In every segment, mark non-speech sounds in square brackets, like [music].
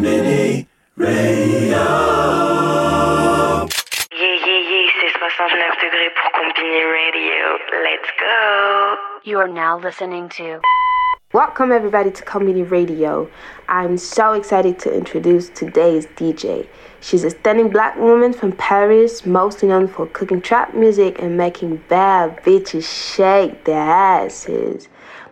Combini Radio. Yeah, yeah, yeah, c'est 69 degrés pour Combini Radio. Let's go. You are now listening to Welcome everybody to Comedy Radio. I'm so excited to introduce today's DJ. She's a stunning black woman from Paris, mostly known for cooking trap music and making bad bitches shake their asses.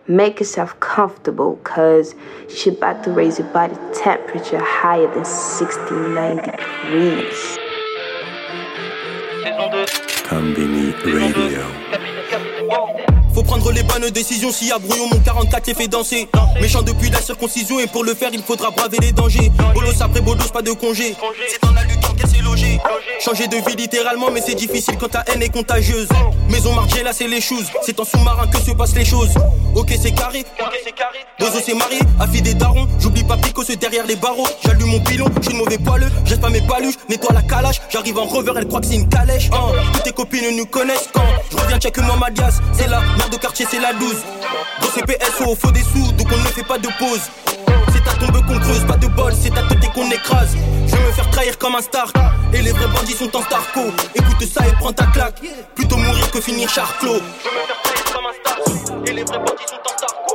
Make yourself comfortable cause she's about to raise your body temperature higher than 69 degrees. Combini Radio. Faut prendre les bonnes décisions y a brouillon, mon 44 est fait danser. Méchant depuis la circoncision et pour le faire il faudra braver les dangers. Bolos après bolos, pas de congé. C'est dans la lutte qu'elle s'est. Changer de vie littéralement, mais c'est difficile quand ta haine est contagieuse. Maison là c'est les choses. C'est en sous-marin que se passent les choses. Ok, c'est carré. Bozo s'est marié, a fait des darons. J'oublie pas Pico, derrière les barreaux. J'allume mon pilon, je suis mauvais poileux. Jette pas mes paluches, nettoie la calache. J'arrive en rever, elle croit que c'est une calèche. Hein. Toutes tes copines nous connaissent quand je reviens check moi ma. C'est la merde au quartier, c'est la 12. Gros CPS au faux des sous, donc on ne fait pas de pause. C'est ta tombe qu'on creuse, pas de bol, c'est ta tête qu'on écrase. Je vais me faire trahir comme un star. Et les vrais bandits sont en starco. Écoute ça et prends ta claque. Plutôt mourir que finir charclos. Je vais me faire trahir comme un star. Et les vrais bandits sont en starco.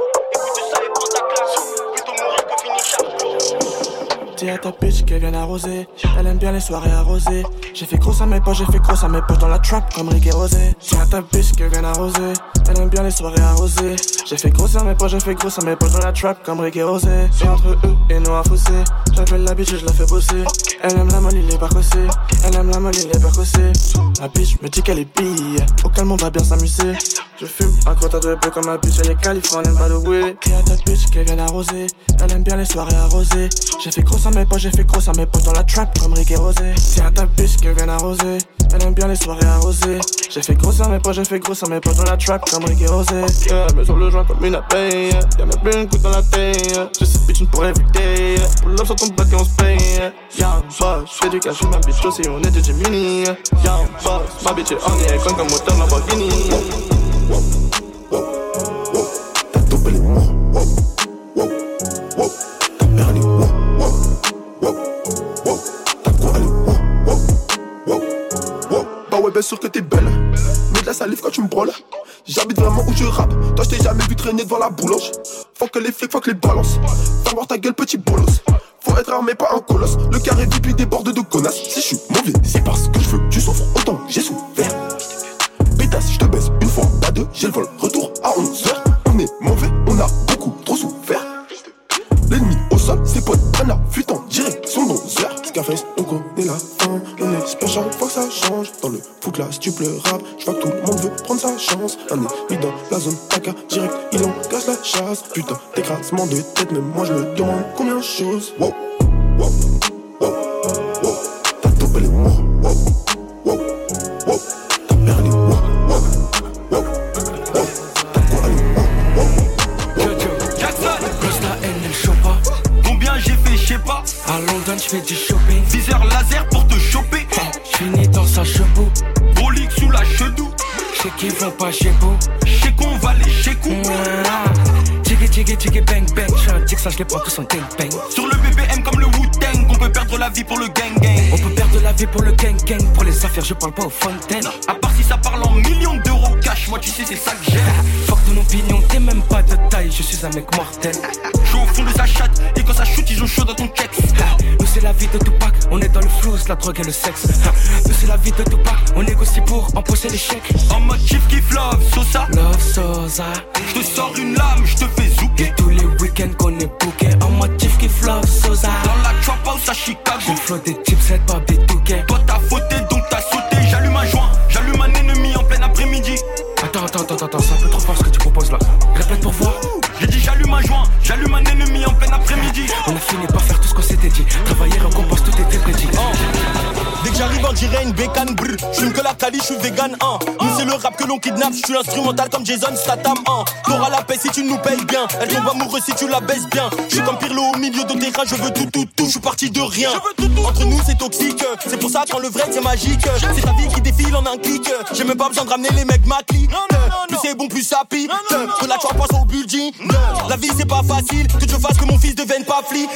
Dis à ta bitch qu'elle vient arroser. Elle aime bien les soirées arrosées. J'ai fait gros à mes poches, j'ai fait gros à mes poches dans la trap comme Rick et Rosé. Dis à ta bitch qu'elle vient arroser. Elle aime bien les soirées arrosées. J'ai fait gros à mes poches, j'ai fait gros à mes poches dans la trap comme Rick et Rosé. C'est entre eux et nous à fossé. J'appelle la bitch et je la fais bosser. Elle aime la molle, il est percossé. Elle aime la molle, il est percossé. La bitch me dit qu'elle est pille. Au calme, on va bien s'amuser. Je fume un quota de peu comme ma bitch, elle est californienne, pas de way. Dis à ta bitch qu'elle vient arroser. Elle aime bien les soirées arrosées. J'ai fait gros à mes poches, j'ai fait gros à mes poches dans la trap comme Rick et Rosé. Dis à ta bitch qu'elle vient arroser. Elle aime bien les soirées arrosées. J'ai fait gros à mes poches, j'ai fait gros à mes poches dans la trap comme Rick et Rosé. Yeah, mais sur le joint comme une abeille. Y'a même plus une coup dans la tête. Je sais bitch une pour everyday. Pour l'homme sur ton bac et on se paye. Young boss, j'fais du cash, ma bitch aussi, on est de Gemini. Young boss, ma bitch est on est comme comme moteur Lamborghini. Bien sûr que t'es belle. Mets de la salive quand tu me brôles. J'habite vraiment où je rappe. Toi, je t'ai jamais vu traîner devant la boulange. Faut que les flics, faut que les balances. Fais voir ta gueule, petit bolos. Faut être armé, pas un colosse. Le carré vip, déborde de connasses. Si je suis mauvais, c'est parce que je veux tu souffres autant. J'ai souffert. Pétasse, je te baisse une fois, pas deux. J'ai le vol, retour à 11h. On est mauvais, on a beaucoup trop souffert. L'ennemi au sol, ses potes, un a fuite en. Scarface, on connaît la fin. On espère chaque fois que ça change. Dans le foot là, si tu pleures rap, je vois que tout le monde veut prendre sa chance. Un ennemi dans la zone, taka direct, il engage la chasse. Putain, d'écrasement de tête, même moi je me demande combien de choses. Wow, wow, wow, wow. T'as London, j'fais du shopping. Viseur laser pour te choper. J'finis dans sa chevaux. Brolique sous la chedou. J'sais qu'ils vont pas chez vous? Chez qu'on va les chez coup. Tiggy, tiggy, tiggy, bang, bang. J'suis un tic, ça j'les prends tous en gang, bang. Sur le BBM comme le Wu-Tang. On peut perdre la vie pour le gang gang. On peut perdre la vie pour le gang, gang. Pour les affaires, je parle pas aux fontaines. À part si ça parle en millions d'euros cash, moi tu sais c'est ça que j'aime. Opinion, t'es même pas de taille. Je suis un mec mortel. [laughs] Je suis au fond de sa chatte et quand ça shoot ils ont chaud dans ton checks. [laughs] Nous c'est la vie de Tupac, on est dans le flou, la drogue et le sexe. [laughs] Nous c'est la vie de Tupac, on négocie pour empocher les chèques. En mode chief kiff love, Sosa. Love Sosa, Je te sors une lame, je te fais zouker. et tous les week-ends qu'on est booké. En mode kiff qui love Sosa. Dans la trap house à Chicago. Le flow des chipsets, pas des touquets. Toi t'as fauté que dirait une bécane brr J'fume que la cali, j'suis vegan hein. Nous c'est le rap que l'on kidnappe, j'suis instrumental comme Jason Statham hein. T'auras la paix si tu nous payes bien. Elle tombe amoureuse si tu la baisses bien. J'suis comme Pirlo au milieu de terrain, je veux tout tout tout, j'suis parti de rien. Entre nous c'est toxique, c'est pour ça quand le vrai c'est magique. C'est ta vie qui défile en un clic. J'ai même pas besoin de ramener les mecs ma clique. Plus c'est bon plus ça pique. Que la tu passe au building. La vie c'est pas facile, que je fasse que mon fils devienne pas flic.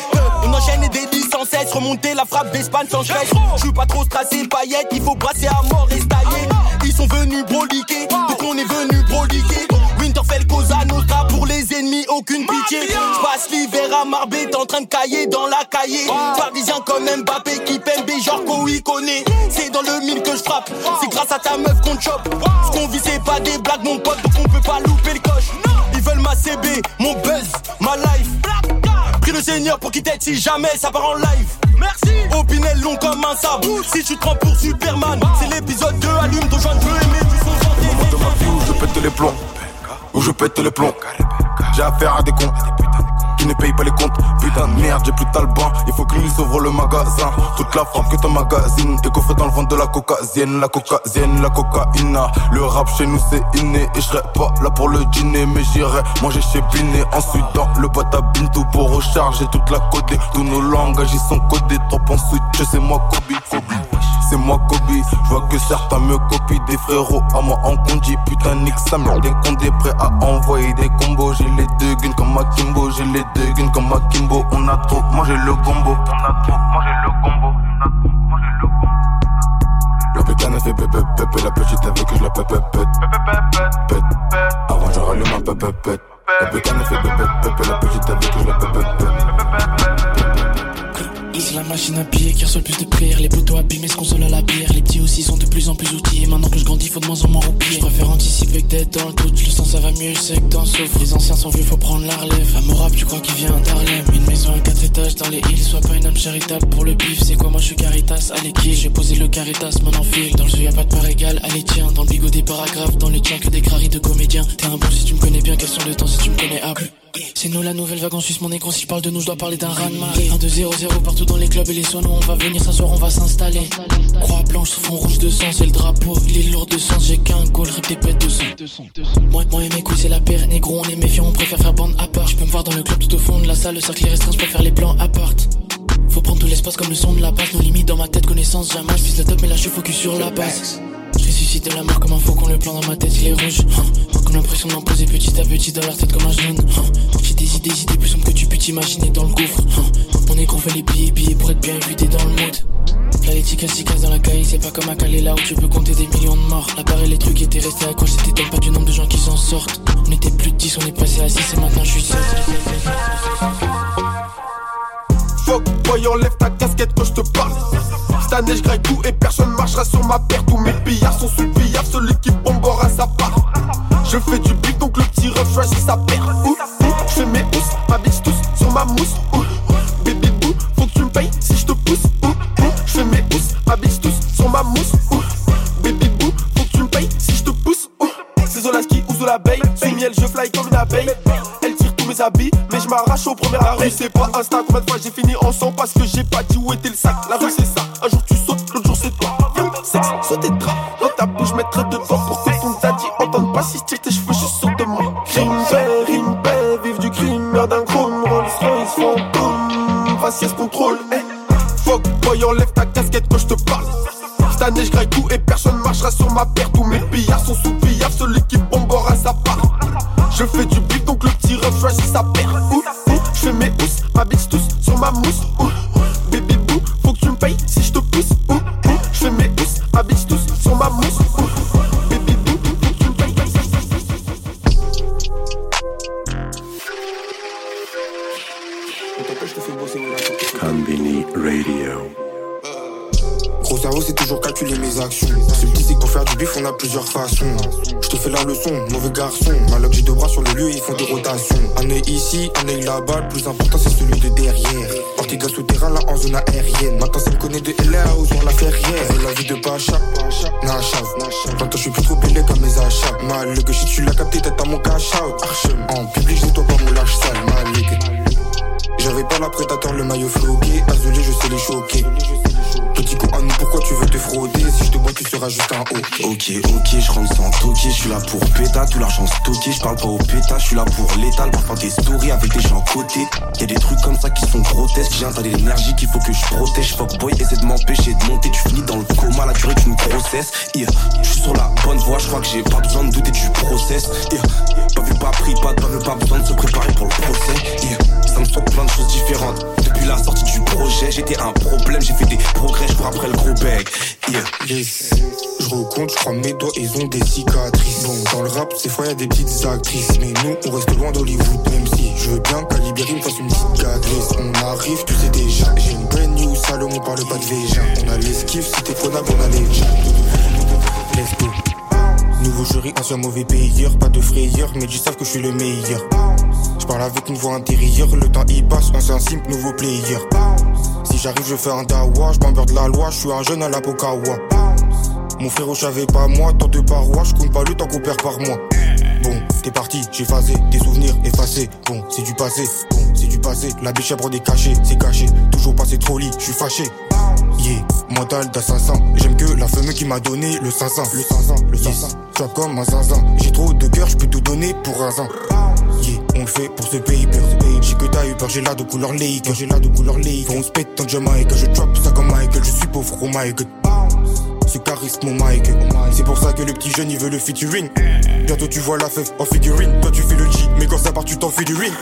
On enchaîne des licences laisse remonter la frappe d'Espagne sans stress. Je suis pas trop stressé, paillettes, il faut brasser à mort et tailler. Ils sont venus broliquer, donc on est venu broliquer. Winterfell, Cosa Nostra, pour les ennemis, aucune pitié. Je passe l'hiver à Marbé, t'es en train de cailler dans la cahier. Parisien comme Mbappé qui B, genre Koui connaît. C'est dans le mille que je frappe, c'est grâce à ta meuf qu'on chope. Ce qu'on vit, c'est pas des blagues, mon pote, donc on peut pas louper le coche. Ils veulent ma CB, mon buzz, ma life. Prie le Seigneur pour qu'il t'aide si jamais ça part en live. Merci. Opinel long comme un sabot. Si tu te prends pour Superman, c'est l'épisode 2. Allume ton joint de aimer du son santé. de où je pète les plombs. Où je pète les plombs. J'ai affaire à des cons qui ne paye pas les comptes. Putain de merde, j'ai plus de talban. Il faut que lui s'ouvre le magasin. Toute la frappe que ton magazine. Qu'on fait dans le ventre de la cocaïne, la cocaïne, la cocaïne. Le rap chez nous c'est inné. Et je serai pas là pour le dîner. Mais j'irai manger chez Binet. Ensuite dans le boîte à tout pour recharger toute la codée. Tous nos langages ils sont codés. Trop ensuite, je sais moi Kobe. Kobe c'est moi Kobe. Je vois que certains me copient des frérots à moi en condi. Putain, nique ça, dès qu'on est prêt à envoyer des combos. J'ai les deux guns comme Akimbo, j'ai les deux guns comme Akimbo. On a trop mangé le combo. On a trop mangé le combo. On a trop mangé le combo. La a fait pépé pépé, la petite avec que je la pépé pépé Avant je rallume un pépé pépé. La putain a fait pépé pépé, la petite avec que je la pépé c'est la machine à pied qui reçoit le plus de prières. Les poteaux abîmés se consolent à la bière. Les petits aussi sont de plus en plus outillés. Maintenant que je grandis, faut de moins en moins roupiller. Je préfère anticiper que d'être dans le doute. Le sens ça va mieux, je sais que t'en souffres. Les anciens sont vieux, faut prendre la relève. Amorable, tu crois qu'il vient d'Harlem. Une maison à quatre étages dans les îles. Sois pas une âme charitable pour le bif. C'est quoi, moi je suis caritas? Allez, qui? J'ai posé le caritas, mon enfile. Dans le jeu, y a pas de part égale. Allez, tiens. Dans le bigot des paragraphes. Dans les tiens que des craries de comédiens. T'es un bon si tu me connais bien. Question de temps si tu me connais à. C'est nous la nouvelle vague en Suisse, mon négro. Si je parle de nous, je dois parler d'un raz de marée. 1, 2, 0, 0 partout dans les clubs et les sonos. On va venir s'asseoir, on va s'installer. Croix blanche, fond rouge de sang, c'est le drapeau. Il est de sens, j'ai qu'un goal, rip des pètes de sang. Moi, moi et mes couilles, c'est la paire. Négro, on est méfiant, on préfère faire bande à part. Je peux me voir dans le club tout au fond de la salle, le cercle est restreint, je faire les plans à part. Faut prendre tout l'espace comme le son de la basse. Nos limites dans ma tête, connaissance jamais. Je le top, mais là je suis focus sur la base. Je ressuscite de la mort comme un faucon, le plan dans ma tête il est rouge. Hein. Comme l'impression d'en poser petit à petit dans leur tête comme un jeune. Hein. J'ai des idées, idées plus sombres que tu peux t'imaginer dans le gouffre. Hein. On est qu'on fait les billets, billets pour être bien vu, dans le mood. Les ticas casse dans la caille, c'est pas comme à Calais là où tu peux compter des millions de morts. Là pareil les trucs étaient restés accrochés, t'étonnes pas du nombre de gens qui s'en sortent. On était plus de 10, on est passé à 6 et maintenant je suis seul. Boy enlève ta casquette quand je te parle. Cette année je graille tout et personne marchera sur ma paire Tous mes pillards sont sous le billard, celui qui bombera sa part. Je fais du beat donc le petit ref choisit sa paire Je fais mes housses, ma bitch tous sur ma mousse. Baby boo, faut que tu me payes si je te pousse. Je fais mes housses, ma bitch tous sur ma mousse. Baby boo, faut que tu me payes si je te pousse. C'est Zolaski ou Zolabeille, sous miel je fly comme une abeille mais je m'arrache au premier arrêt. C'est pas Insta, combien de fois j'ai fini en sang parce que j'ai pas dit où était le sac. La rue c'est ça, un jour tu sautes, l'autre jour c'est toi. Sexe, sauter de draps, dans ta bouche, mettrai dedans pour que ton daddy entende pas si je tes cheveux juste sur de moi. Rime paix, vive du crime, merde d'un chrome, Rolls Royce, fantôme, faciès contrôle. Hey. Fuck, boy, enlève ta casquette quand je te parle. Cette année je tout et personne marchera sur ma paire. Tous mes pillards sont sous pillard, celui qui bombera sa part. Je fais du choisit sa paire. Je fais mes housses, ma bitch tous sur ma mousse. Baby boo, faut que tu me payes si je te pousse. Je fais mes housses, ma bitch tous sur ma mousse. Baby boo, faut que tu me payes. Combini Radio. Gros cerveau, c'est toujours calculer mes actions. C'est pour faire du bif, on a plusieurs façons. Je te fais la leçon, mauvais garçon. Deux sur le lieu, ils font des rotations. Un œil ici, un œil là-bas, le plus important c'est celui de derrière. Ortega souterrain là en zone aérienne. Maintenant, ça me connaît de LA ou sur la ferrière. La vie de Pacha, Nachav. Maintenant, je suis plus trop bélé comme mes achats. Mal, que si tu l'as capté, t'es à mon cash out. En public, je toi pas mon lâche sale, mal. J'avais pas la prédateur, le maillot floqué. Azulé, je sais les choquer. Petit con à nous, pourquoi tu veux te frauder? Si je te bois, tu seras juste un haut. Ok, ok, je rentre sans toquer. Je suis là pour péta, tout l'argent stocké. Je parle pas au péta, je suis là pour l'étal. Parfois des stories avec des gens côté. Y a des trucs comme ça qui sont grotesques. J'ai un tas d'énergie qu'il faut que je protège. Fuck boy, essaie de m'empêcher de monter. Tu finis dans le coma, la durée d'une grossesse. Yeah. Je suis sur la bonne voie, je crois que j'ai pas besoin de douter du process. Yeah. Pas vu, pas pris, pas de pas pas besoin de se préparer pour le procès. Ça me plein de choses différentes. Depuis la sortie du projet, j'étais un problème, j'ai fait des progrès, je après le gros bec. Yeah. Je recompte, je crois mes doigts, ils ont des cicatrices. dans le rap, ces fois y a des petites actrices. Mais nous, on reste loin d'Hollywood, même si je veux bien qu'Alibéry me fasse une cicatrice. On arrive, tu sais déjà. J'ai une brand new Salomon, parle pas de Végin. On a l'esquive, t'es prenable, on a les Let's go. Nouveau jury, ancien mauvais payeur. Pas de frayeur, mais ils savent que je suis le meilleur. Je parle avec une voix intérieure, le temps y passe, on un simple nouveau player. Si j'arrive, je fais un dawa, je de la loi, je suis un jeune à la Pokawa. Mon frère, je savais pas moi, tant de parois, je pas le temps qu'on perd par mois. Bon, t'es parti, j'ai phasé, des souvenirs effacés. Bon, c'est du passé, bon, c'est du passé. La biche des cachets, c'est caché. Toujours passé trop lit, je suis fâché. Yeah, mental d'assassin. J'aime que la femme qui m'a donné le 500. Le 500, le 500. Yes. comme un zinzin. J'ai trop de cœur, je peux tout donner pour un zin. Yeah, fait pour ce pays J'ai que t'as eu peur, j'ai de couleur lake. J'ai là de couleur lake. Faut on se pète tant Jamaïque. Je drop ça comme Michael, je suis pauvre, my god ce charisme mon Mike. C'est pour ça que le petit jeune il veut le featuring. Bientôt tu vois la fève en figurine. Toi tu fais le G, mais quand ça part tu t'en fais du ring.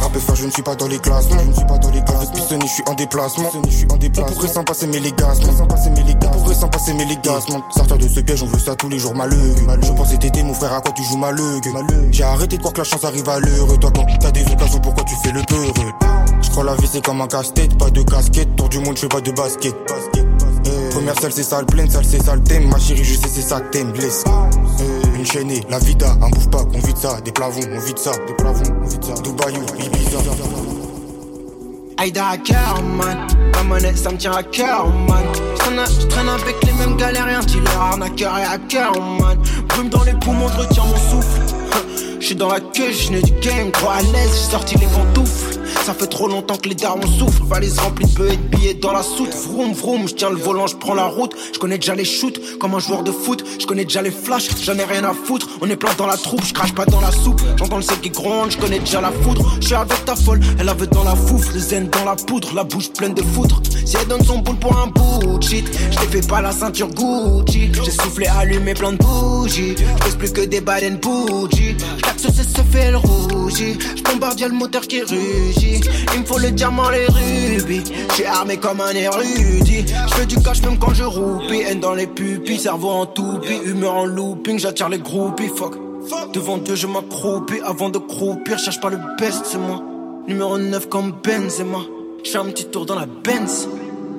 Rappeur, je ne suis pas dans les classements. Je ne suis pas dans les classements. Je suis en déplacement. Je suis en déplacement. On s'en passer mes légassements. Sans passer mes légassements. On pourrait s'en passer mes légassements. Sortir de ce piège, on veut ça tous les jours malheureux. Je pensais t'aider mon frère à quoi tu joues malheureux? J'ai arrêté de croire que la chance arrive à l'heure. Toi quand t'as des occasions, pourquoi tu fais le peureux? Je crois la vie c'est comme un casse-tête, pas de casquette. Tour du monde, je fais pas de basket. Première salle, c'est sale pleine, salle, c'est sale thème. Ma chérie, je sais, c'est ça que t'aimes, blesse. Une chaîne, la vida, un bouffe pas, on vide ça. Des plavons, on vide ça. Des plavons, on vide ça. Ibiza. Aïda à cœur, man. La monnaie, ça me tient à cœur, man. Je traîne avec les mêmes galériens, dealer, arnaqueur et hacker, man. Brume dans les poumons, je retiens mon souffle. [laughs] Je suis dans la queue, je du game, trop à l'aise, j'ai sorti les pantoufles. Ça fait trop longtemps que les darons souffrent. Valise remplie de bœufs et de billets dans la soute. Vroom vroom, je tiens le volant, je prends la route. Je connais déjà les shoots comme un joueur de foot. Je connais déjà les flashs, j'en ai rien à foutre. On est plein dans la troupe, je crache pas dans la soupe. J'entends le ciel qui gronde, je connais déjà la foudre. Je suis avec ta folle, elle avait dans la fouf. Le zen dans la poudre, la bouche pleine de foudre. Si elle donne son boule pour un bout shit, je fais pas la ceinture Gucci. J'ai soufflé, allumé plein de bougies. Je plus que des bad and bougies. Je c'est se fait le rougi. Je bombardie le moteur qui rugit. Il me faut le diamant, les rubis. J'suis armé comme un érudit. J'fais du cash même quand je roupie. Haine dans les pupilles, cerveau en toupie. Humeur en looping, j'attire les groupies. Fuck. Devant Dieu, je m'accroupis. Avant de croupir, cherche pas le best, c'est moi. Numéro 9 comme Benzema. J'fais un petit tour dans la Benz.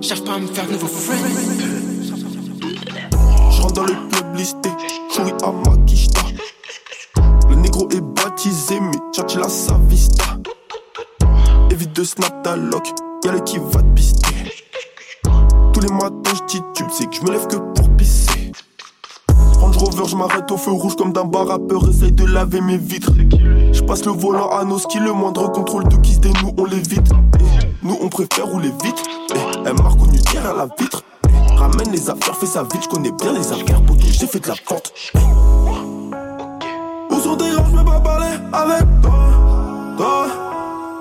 Cherche pas à me faire de nouveaux friends. J'rentre dans le club listé. À. Snap ta lock, y'a le qui va te pister. Tous les matins je titube, c'est que je me lève que pour pisser. Range Rover, je m'arrête au feu rouge comme d'un bar rappeur, essaye de laver mes vitres. Je passe le volant à nos skis, le moindre contrôle de kiss des nous on l'évite. Nous on préfère rouler vite. Un marque au tire à la vitre. Ramène les affaires, fais ça vite, je connais bien les affaires, pour j'ai fait de la vente. Où sont tes grands, je pas parler avec toi.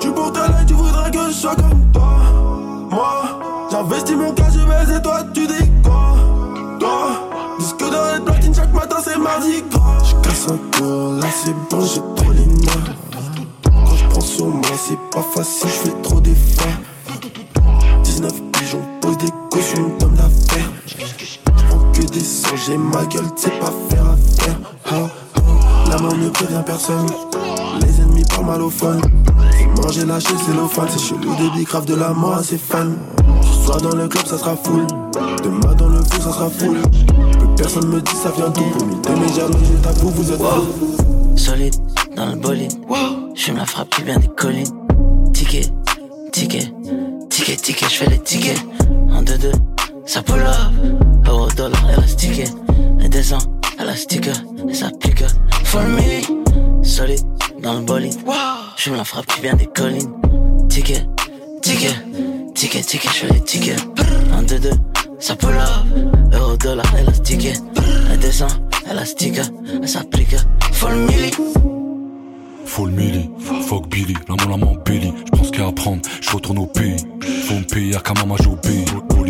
Tu portes l'aide, tu voudrais que je sois comme toi. Moi, j'investis mon cas, je baise et toi, tu dis quoi? Toi, disque dans les platines, chaque matin c'est mardi Je casse un peu, là c'est bon, j'ai trop les mains. Quand je prends sur moi, c'est pas facile, je fais trop d'efforts. 19 pigeons, pose des cautions d'homme d'affaires. J'prends que des sangs, j'ai ma gueule, c'est pas faire. Oh, La main ne rien personne. Les ennemis parlent mal au fun. Manger lâcher c'est l'offense. C'est chelou de bicrave de la mort à ses fans. Ce soir dans le club ça sera full. Demain dans le fou ça sera full. Plus personne me dit ça vient d'où? Pour mes jaloux, je t'avoue, vous êtes wow. Solide dans le bolide. Je me la frappe qui vient des collines. Ticket, ticket, ticket, ticket, je fais les tickets. En 2-2, ça pull up. Euro, dollar, ticket. Elle descend, elle a sticker, elle s'applique. For me, solide dans le bolide. Je me la frappe qui vient des collines. Ticket, ticket, ticket, ticket, je fais les tickets. 1, 2, 2, ça pull up. Euro, dollar, élastique. Elle descend, élastique, elle s'applique. Full milli. Faut le milli, fuck Billy, la mon main Billy. J'pense qu'à apprendre, j'retourne au pays. Faut me payer à Kamama pays. Pour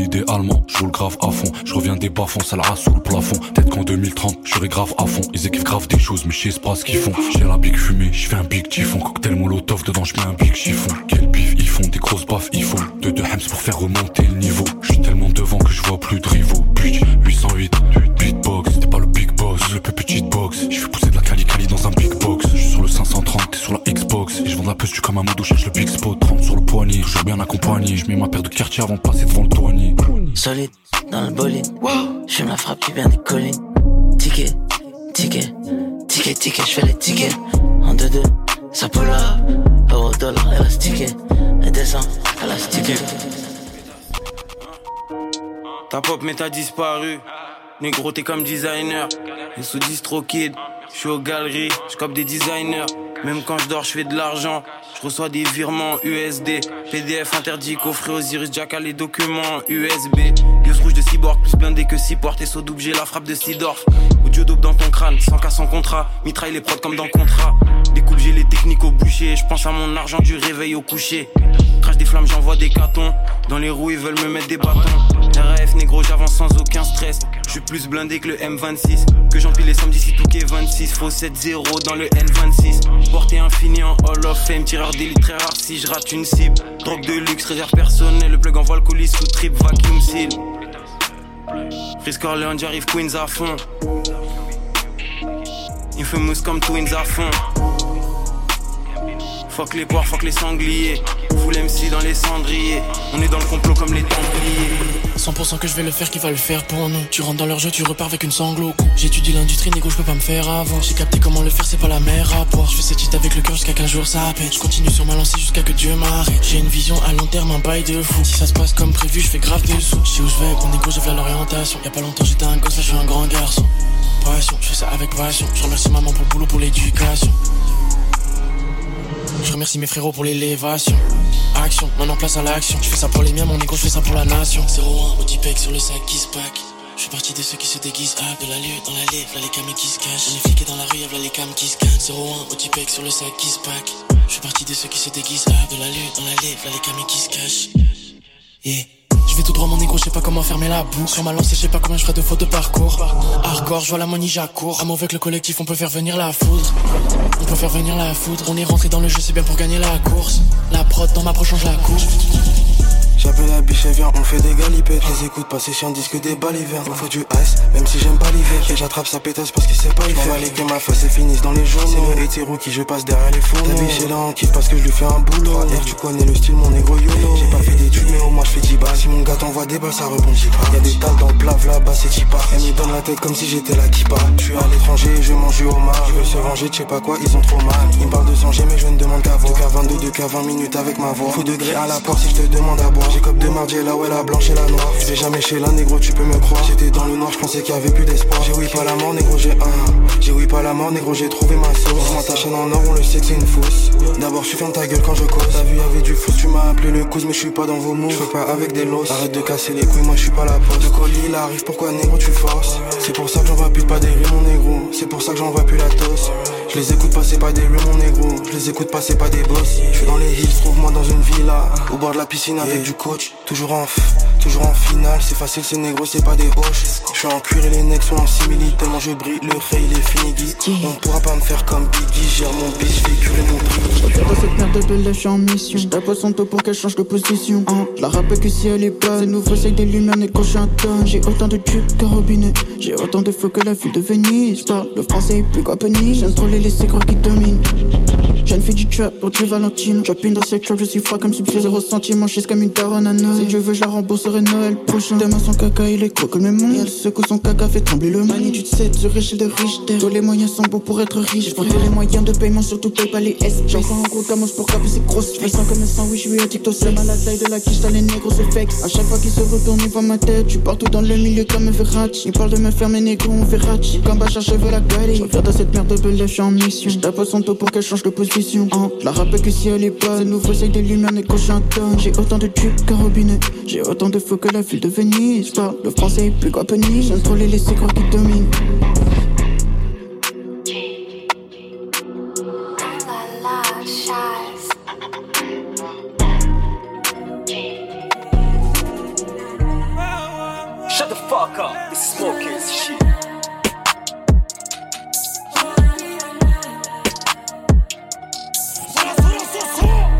j'roule le grave à fond. J'reviens des bas fonds, ça la sous le plafond. Peut-être qu'en 2030, j'serai grave à fond. Ils équipent grave des choses, mais j'sais pas ce qu'ils font. J'ai la big fumée, j'fais un big typhon. Cocktail molotov, dedans j'mets un big chiffon. Quel bif, ils font des grosses baffes, ils font. De deux hems pour faire remonter le niveau. J'suis tellement devant que je vois plus de rivaux. Bitch, 808, beatbox, c'était pas le big boss, le plus petite box. J'fais pousser de la cali cali dans un big la puce, tu comme un modo, cherche le big spot. 30 sur le poignet, toujours bien accompagné. Je mets ma paire de quartier avant de passer devant le douanier. Solide dans le bolide. Je la frappe qui vient des collines. Ticket, ticket, ticket, ticket, je fais les tickets. En 2-2, ça pull up. Euro, dollar, élastique. Et descend, élastique. Ta pop mais t'as disparu. Négro, t'es comme designer. Et sous distro kid, je suis aux galeries, je des designers. Même quand je dors, je fais de l'argent. Je reçois des virements USD. PDF interdit, coffret Osiris Jack les documents USB. Gus rouge de cyborg, plus blindé que 6 portes. Et saut j'ai la frappe de Sidorf. Audio dope dans ton crâne, sans cas sans contrat. Mitraille les prods comme dans contrat. Les techniques au boucher. Je pense à mon argent du réveil au coucher. Crache des flammes, j'envoie des cartons. Dans les roues, ils veulent me mettre des bâtons. RAF négro, j'avance sans aucun stress. Je suis plus blindé que le M26. Que j'empile les sommes d'ici tout est 26. Faux 7-0 dans le N26. Portée infini en Hall of Fame. Tireur d'élite très rare si je rate une cible. Drogue de luxe, réserve personnelle. Le plug envoie le colis sous trip, vacuum seal. Frisk Orleans, j'arrive Queens à fond. Infamous comme Twins à fond. Fuck les poires, fuck les sangliers. Full MC dans les cendriers. On est dans le complot comme les templiers. 100% que je vais le faire, qui va le faire pour nous. Tu rentres dans leur jeu, tu repars avec une sanglot. J'étudie l'industrie, négo, je peux pas me faire avant. J'ai capté comment le faire, c'est pas la mer à boire. Je fais cette avec le cœur jusqu'à qu'un jour ça pète. Je continue sur ma lancée jusqu'à que Dieu m'arrête. J'ai une vision à long terme, un bail de fou. Si ça se passe comme prévu, je fais grave des sous. Je sais où je vais, mon négo, j'ai l'orientation. Y'a pas longtemps, j'étais un gosse, là, je suis un grand garçon. Passion, je fais ça avec passion. Je remercie maman pour le boulot, pour l'éducation. Je remercie mes frérots pour l'élévation. Action, maintenant place à l'action. Je fais ça pour les miens, mon égo, je fais ça pour la nation. 01 au Tipec sur le sac qui se pack. Je fais partie de ceux qui se déguisent. Ah, de la lutte dans la lèvre, là les cams qui se cachent. On est fliqués dans la rue, y'a les cams qui se cachent. 01 au Tipec sur le sac qui se pack. Je fais partie de ceux qui se déguisent. Ah, de la lutte dans la lèvre, là les cams qui se cachent. Yeah. Je vais tout droit mon négro, je sais pas comment fermer la boucle. Sur ma lancée, je sais pas combien je ferai de fautes de parcours. Hardcore, je vois la money j'accours. À avec le collectif, on peut faire venir la foudre. On peut faire venir la foudre. On est rentré dans le jeu, c'est bien pour gagner la course. La prod dans ma proche change la course. J'appelle la biche, elle vient, on fait des galipettes. Je les écoute passer sur un disque des balles hiver. Il faut du ice, même si j'aime pas l'hiver. Et j'attrape sa pétasse parce qu'il sait pas y faire. les que ma face et finissent dans les journaux. C'est le hétéro qui je passe derrière les fourneaux. Ta biche est là en parce que je lui fais un boulot. D'ailleurs, tu connais le style, mon négro YOLO. J'ai pas fait d'études, mais au moins je fais 10 balles. Si mon gars t'envoie des balles, ça rebondit pas. Y'a des tas dans le plave là-bas, c'est chipa. Elle me donne la tête comme si j'étais la kippa. Je suis à l'étranger, je mange du homard. Je veux se venger, je sais pas quoi, ils ont trop mal. Ils me parlent de sanger, mais je ne demande qu'à voir. 2K22, 2K20 minutes avec ma voix. Faut degré à la porte si je te demande à boire. J'ai cop de mardi là ouais la blanche et la noire. Je vais jamais chez la négro tu peux me croire. J'étais dans le noir je pensais qu'il y avait plus d'espoir. J'ai oui pas la mort négro j'ai un. J'ai oui pas la mort négro j'ai trouvé ma sauce Moi ta chaîne en or on le sait que c'est une fausse. D'abord je ferme ta gueule quand je cause. T'as vu y'avait du fou tu m'as appelé le cause mais je suis pas dans vos mots. Je pas avec des losses. Arrête de casser les couilles moi je suis pas la poste. Le colis il arrive pourquoi négro tu forces? C'est pour ça que j'en vois plus pas des mon négro. C'est pour ça que j'en vois plus la tosse je les écoute passer pas des rues mon négro Je les écoute passer pas des boss. Je suis dans les hills, trouve-moi dans une villa. Au bord de la piscine avec du coach. Toujours en f, toujours en finale C'est facile, c'est négro, c'est pas des hoches Je suis en cuir et les necks sont en simili Tellement je brille, le rey il est fini. On pourra pas me faire comme Biggie Gère mon bitch, je vais curer mon prix. Je dans cette merde de lèche en mission. Je tape son dos pour qu'elle change de position. Hein. Je la rappelle que si elle est pas C'est nouveau, c'est des lumières, négro, je J'ai autant de tubes que robinet J'ai autant de feu que la ville de Venise. Je parle le français plus qu'à J'aime trop les laisser croire qu'ils dominent. Jeune fille du trap pour du Valentine. Dropping dans cette trap, je suis froid comme si j'ai zéro sentiment Je comme une daronne à Noël. Si Dieu veut, je la rembourserai Noël prochain. Demain son caca, il est gros comme le monde Elle secoue son caca, fait trembler le du 7, The Rich de Richter Tous les moyens sont bons pour être riche. Prends tous les moyens de paiement, surtout paye pas les S. J'ai encore un gros camos pour caper ses grosses Je sens comme un sandwich, je suis addict au seum À la taille de la quiche, t'as les négros se flex À chaque fois qu'il se retourne, il voit ma tête. Je suis partout dans le milieu comme un Verratti Il parle de me faire mes négros, on Verratti Comme je veux la galer Je dans cette merde de belle, je suis en mission. Je tape son dos pour qu'elle change de position. Hein. La rappelle que si elle est bonne, nouveau c'est des lumières, n'est J'ai autant de tubes qu'un robinet. J'ai autant de feu que la ville de Venise. Je parle le français plus Penny J'aime trop les laisser croire qu'ils dominent.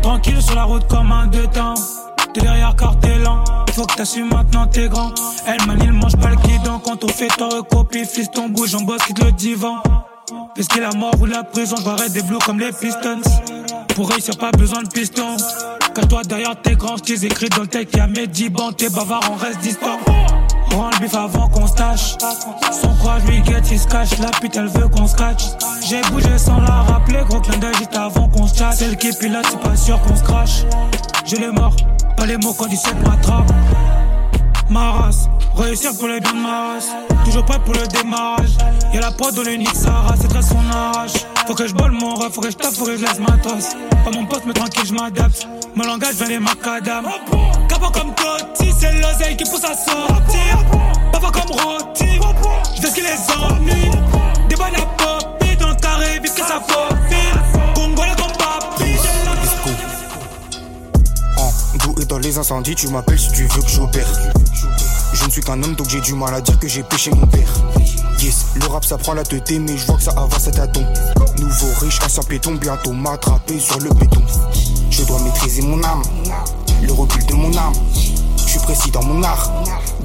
Tranquille sur la route comme un deux. T'es. Faut que t'assumes maintenant t'es grand. Elle manie il mange pas le guidon. Quand on fait ton recopie, fils ton bouge, on bosse quitte le divan. Puisqu'il la mort ou la prison, je des bleus comme les Pistons. Pour réussir, pas besoin de piston. Cache-toi derrière tes grands styles écrits dans le texte, y'a mes dix t'es bavard, on reste distant. Prends le bif avant qu'on se tâche. Son courage lui guette, il se cache. La pute, elle veut qu'on se catch. J'ai bougé sans la rappeler. Gros clin d'œil juste avant qu'on se chasse. Celle qui pilote, c'est pas sûr qu'on se crache. Je l'ai mort, pas les mots il ma m'attrape. Ma race, réussir pour les biens de ma race. Toujours prêt pour le démarrage. Y'a la prod dans le nique Sarah, c'est très son arrache. Faut que je bolle mon ref, faut que je tape, faut que je laisse ma tosse. Pas mon poste, mais tranquille, je m'adapte. Mon langage vient les macadam. Capot comme Totti, c'est l'oseille qui pousse à sortir. Papa comme Roti, je les ennuie. Des bonnes à popper dans le carré, vite que ça faufile. Dans les incendies, tu m'appelles si tu veux que j'opère. Je ne suis qu'un homme donc j'ai du mal à dire que j'ai péché mon père. Yes, le rap ça prend la tête mais je vois que ça avance à tâtons. Nouveau riche, ancien péton, bientôt m'attraper sur le béton. Je dois maîtriser mon âme, le recul de mon âme. Précis dans mon art.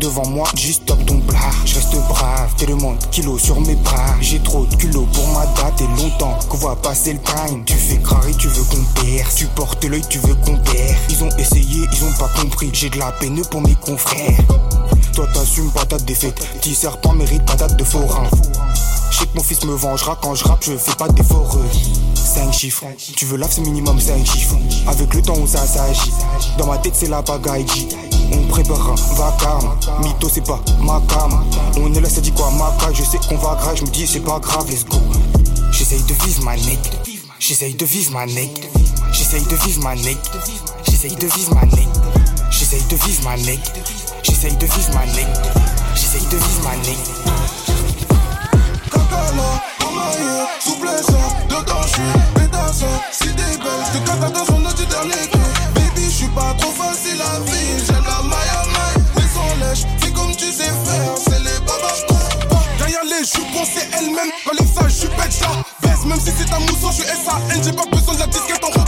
Devant moi, juste stop ton blas. Je reste brave, t'es le monde, kilo sur mes bras. J'ai trop de culot pour ma date et longtemps qu'on voit passer le time. Tu fais carré, tu veux qu'on perd. Tu portes l'œil, tu veux qu'on perd. Ils ont essayé, ils ont pas compris. J'ai de la peine pour mes confrères. Toi t'assumes pas ta défaite. Petit serpent mérite patate de forain. Je sais que mon fils me vengera quand je rappe, je fais pas d'efforts. 5 chiffres, tu veux lave c'est minimum 5 chiffres. Avec le temps où ça s'agit, dans ma tête c'est la pagaille. On prépare un vacarme, mytho c'est pas ma cam. On est là, ça dit quoi ma je sais qu'on va grave, je me dis c'est pas grave, let's go. J'essaye de vivre ma neck, j'essaye de vivre ma neck, j'essaye de vivre ma neck, j'essaye de vivre ma neck, j'essaye de vivre ma neck, j'essaye de vivre ma neck, j'essaye de vivre ma neck. Kakala, Amaye, souplesse, dedans j'suis pétasse, si des belles, de cata dans son du dernier cri. Baby, j'suis pas trop facile à vivre, j'aime la maille mais sans lèche, fais comme tu sais faire, c'est les babas. Derrière les jupons, c'est elle-même, quand les sages, j'suis bête, ça baisse, même si c'est un mousseau, j'suis SAN, j'ai pas besoin de la disquette, on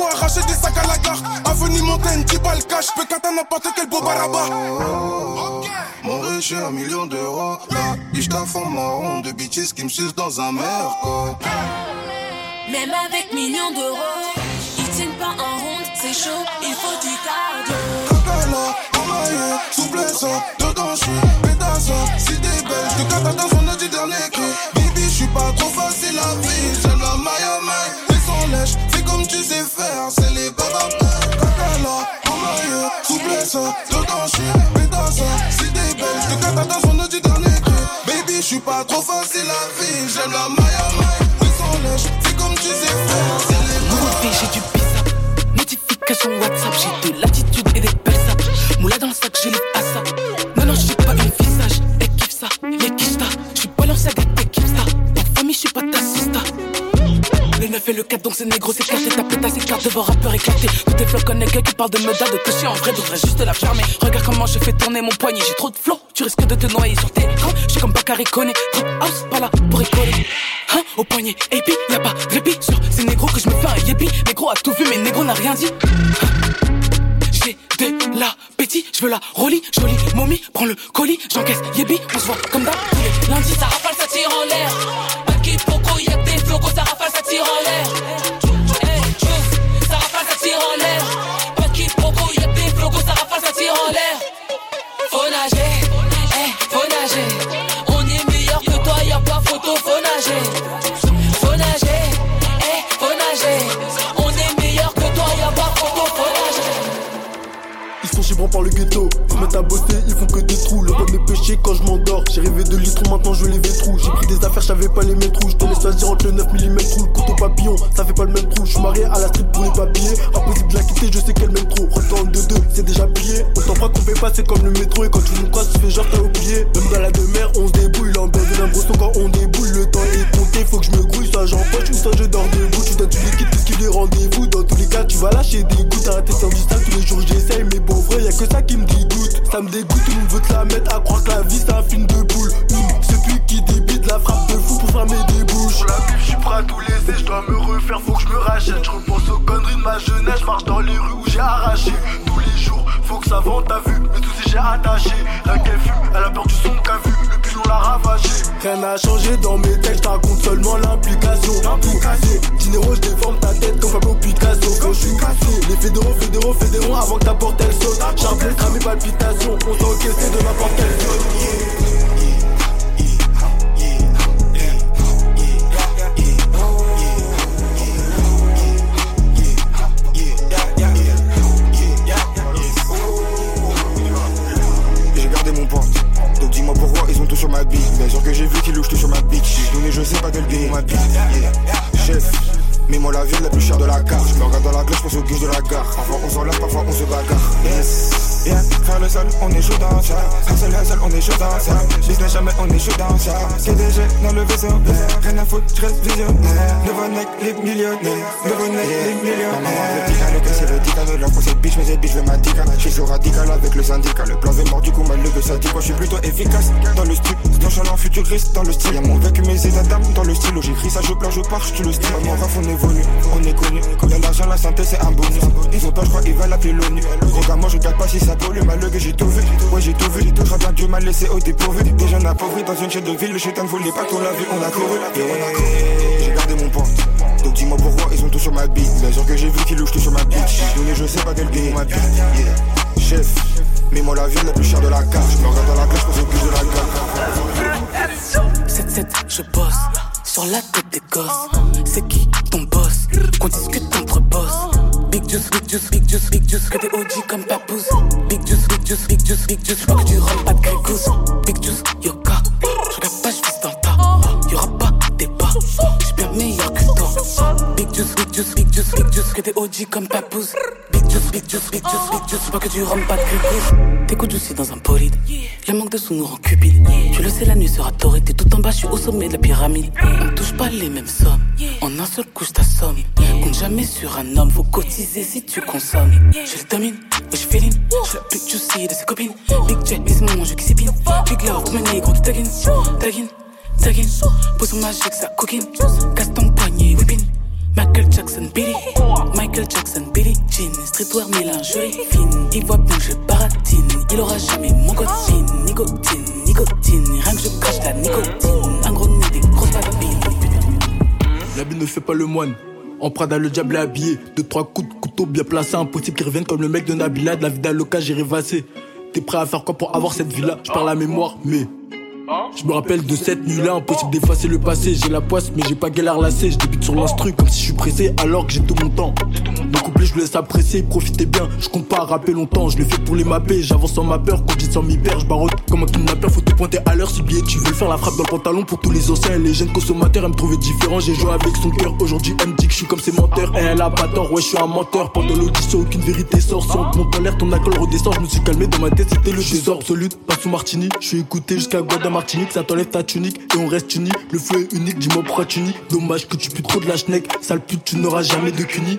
beaucoup arraché des sacs à la gare. Avenue Montaigne, 10 balles cash. Peux qu'atteindre n'importe quel beau baraba. Mon riche, un million d'euros. Là, je fond marron de bitches qui me sucent dans un merco. Même avec millions d'euros, ils tiennent pas en ronde c'est chaud, il faut du cardio. Kakala, Amaye, souplesse, dedans j'suis pétasse. Si t'es belle, j'te cata dans son du dernier cri. Baby, j'suis pas trop facile à vivre, j'aime la maille à maille. Les faire, c'est les babas. Kakala, Amaye, souplesse, dedans j'suis pétasse. Si t'es belle, j'te cata dans son du dernier. Baby, j'suis pas trop facile à vivre, j'aime la maille à maille. Les sans lèche, fais comme tu sais faire, c'est les babas. j'ai du son WhatsApp, j'ai de l'attitude Le 9 et le 4, donc c'est négro, c'est éclaté. Ta pétasse éclate devant rappeur éclaté. Tous tes flots connaissent qui parle de meda, de suis en vrai, devrais juste la fermer. Regarde comment je fais tourner mon poignet, j'ai trop de flow. Tu risques de te noyer sur tes écrans. Je suis comme Bakary Koné, trap house, pas là pour rigoler. Hein, au poignet, et y'a pas répit sur ces négros que je me fais un yépi. Négro a tout vu, mais négro n'a rien dit. J'ai de l'appétit, je veux la rollie, jolie momie, prends le colis, j'encaisse, yébi, on se voit comme d'hab lundis, ça rafale, ça tire en l'air. Poco, y'a des flocos, ça rafale, ça tire en l'air. Ça rafale, ça tire en l'air. Pas de poco, y'a des flocos, ça rafale, ça tire en l'air. Faut nager, faut nager. On est meilleur que toi, y'a pas photo, faut nager. Le ghetto. Ils se mettent à bosser, ils font que des trous. Le de mes péchés quand je m'endors. J'ai rêvé de litres, maintenant je les vais trous. J'ai pris des affaires, j'avais pas les trous. Je te laisse choisir entre le 9 mm trou, le couteau papillon. Ça fait pas le même trou. Je marié à la street pour les papiers. Impossible de la quitter, je sais qu'elle m'aime trop. Retourne de deux, c'est déjà plié. Autant pas qu'on fait pas, c'est comme le métro. Et quand tu nous croises, tu fais genre t'as oublié. Même dans la demeure, on se débrouille. L'ambiance de l'imbrosson quand on débouille. Le temps est compté, faut que je me grouille. Soit j'empoche ou soit je dors debout. Tu dois tu liquides, qu'est-ce qu'il est rendez-vous. Dans tous les cas, tu vas lâcher des de du sale tous les jours, j'essaye. Mais bon, vrai, ça qui me dégoûte. Ça me dégoûte, tout le monde veut te la mettre à croire que la vie c'est un film de boule. C'est plus qui débite la frappe de fou pour fermer des bouches. Pour la bif, je suis prêt à tout laisser, je dois me refaire, faut que je me rachète. Je repense aux conneries de ma jeunesse, je marche dans les rues où j'ai arraché. Tous les jours, faut que ça vende, t'as vu, mais tout si j'ai attaché. La qu'elle fume, elle a peur du son qu'a vu, Rien n'a changé dans mes textes, raconte seulement l'implication. L'implication. Dinero, je déforme ta tête comme Pablo Picasso. Quand je suis cassé, les fédéraux, fédéraux, fédéraux, avant que ta porte elle saute. Charbel, cramé, palpitations, on s'est encaissé de n'importe quelle zone. La ville la plus chère de la carte. Je me regarde dans la glace, je pense au guiche de la gare. Parfois on s'enlève, parfois on se bagarre. Yes. Yeah, faire le sol, on est chaud dans ça. Hustle, hustle, on est chaud dans ça. Business jamais, on est chaud dans ça. TDG dans le vaisseau, rien à foutre, je reste visionnaire. Nouveau nec, les millionnaires. Nouveau nec, les millionnaires. Le tika, le cassé, le tika, de l'enfant, c'est bitch, mais c'est bitch, je ma tika. Je suis sur radical avec le syndicat. Le plan est mort, du coup, mal le ça dit quoi, je suis plutôt efficace. Dans le style, nonchalant, futuriste, dans le style. Y'a mon vécu, mes états d'âme dans le style. J'écris ça, je pleure, je pars, je le style. Mon raf, on évolue, on est connu. Y'a l'argent, la santé, c'est un bonus. Ils ont peur, je crois, ils veulent appeler l'ONU. Gars, moi, je regarde pas si ça pollue, malheureux, j'ai tout vu. Ouais, j'ai tout vu. Très bien, Dieu m'a laissé au dépourvu. Des jeunes appauvris dans une chaîne de ville. Le chétan ne voulait pas qu'on l'a vu, on a couru. Yeah. J'ai gardé mon pote. Donc dis-moi pourquoi ils ont tout sur ma bite. Bien sûr que j'ai vu qu'ils louchent tout sur ma bitch. Donné, je sais pas quel billet ma bite. Chef, mets-moi la ville la plus chère de la carte. Je me regarde dans la glace pour ce plus de la carte. 7-7, je bosse sur la tête des gosses. C'est qui ton boss? Qu'on discute juice, big juice, big juice, big juice, que des OG comme papouze. Big juice, big juice, big juice, big juice, pas que du rhum, pas de grégousse. Big juice, yoga, je regarde pas, je vis dans tas. Y'aura pas débat, j'suis bien meilleur que toi. Big juice, big juice, big juice, big juice, que des OG comme papouze. Big juice, big juice, big juice, big juice, pas que du rhum, pas de grégousse. T'écoutes aussi dans un bolide, le manque de sous nous rend cupide. Tu le sais, la nuit sera dorée, t'es tout en bas, je suis au sommet de la pyramide. On touche pas les mêmes sommes, en un seul coup j't'assomme. Compte jamais sur un homme, faut cotiser si tu consommes. Je le domine, ouais, je feeling, je la plus juicy de ses copines. Big jet, bise mon jeu qui s'épine. Big love pour mes négros qui taguine, taguine, taguine. Pose magique, sa coquine, casse ton poignet, whipping. Michael Jackson, Billy, Michael Jackson, Billy Jean, streetwear mélangerie fine. Il voit bien que je baratine, il aura jamais mon cotine, nicotine, nicotine. Rien que je crache la nicotine, un gros nez, des grosses. L'habit ne fait pas le moine. En Prada, le diable est habillé. Deux, trois coups de couteau bien placés. Impossible qu'ils reviennent comme le mec de Nabila. De la vie d'Aloca, j'ai rêvassé. T'es prêt à faire quoi pour avoir cette vie-là Je la mémoire, mais. Je me rappelle de cette nuit-là, impossible d'effacer le passé. J'ai la poisse, mais j'ai pas galère lassée. Je débute sur l'instru comme si je suis pressé, alors que j'ai tout mon temps. Le couplet, je vous laisse apprécier, profitez bien. Je compte pas rapper longtemps, je le fais pour les mapper. J'avance sans ma peur, quand sans m'y perdre, je barotte comme un kidnappeur. Faut te pointer à l'heure, si tu veux le faire la frappe dans le pantalon pour tous les anciens les jeunes consommateurs. Elle me trouvait différent, j'ai joué avec son cœur. Aujourd'hui, elle me dit que je suis comme ses menteurs. Et elle a pas tort, ouais, je suis un menteur. Pendant l'audition, aucune vérité sort. Si on te monte en l'air, ton accord redescend. Je me suis calmé dans ma tête, c'était le désordre absolu. Pas sous Martini, je suis écouté jusqu'à Guada Martinique. Ça t'enlève ta tunique et on reste unis. Le feu est unique, dis-moi pourquoi tu nies. Dommage que tu pues trop de la schneck. Sale pute, tu n'auras jamais de cuny.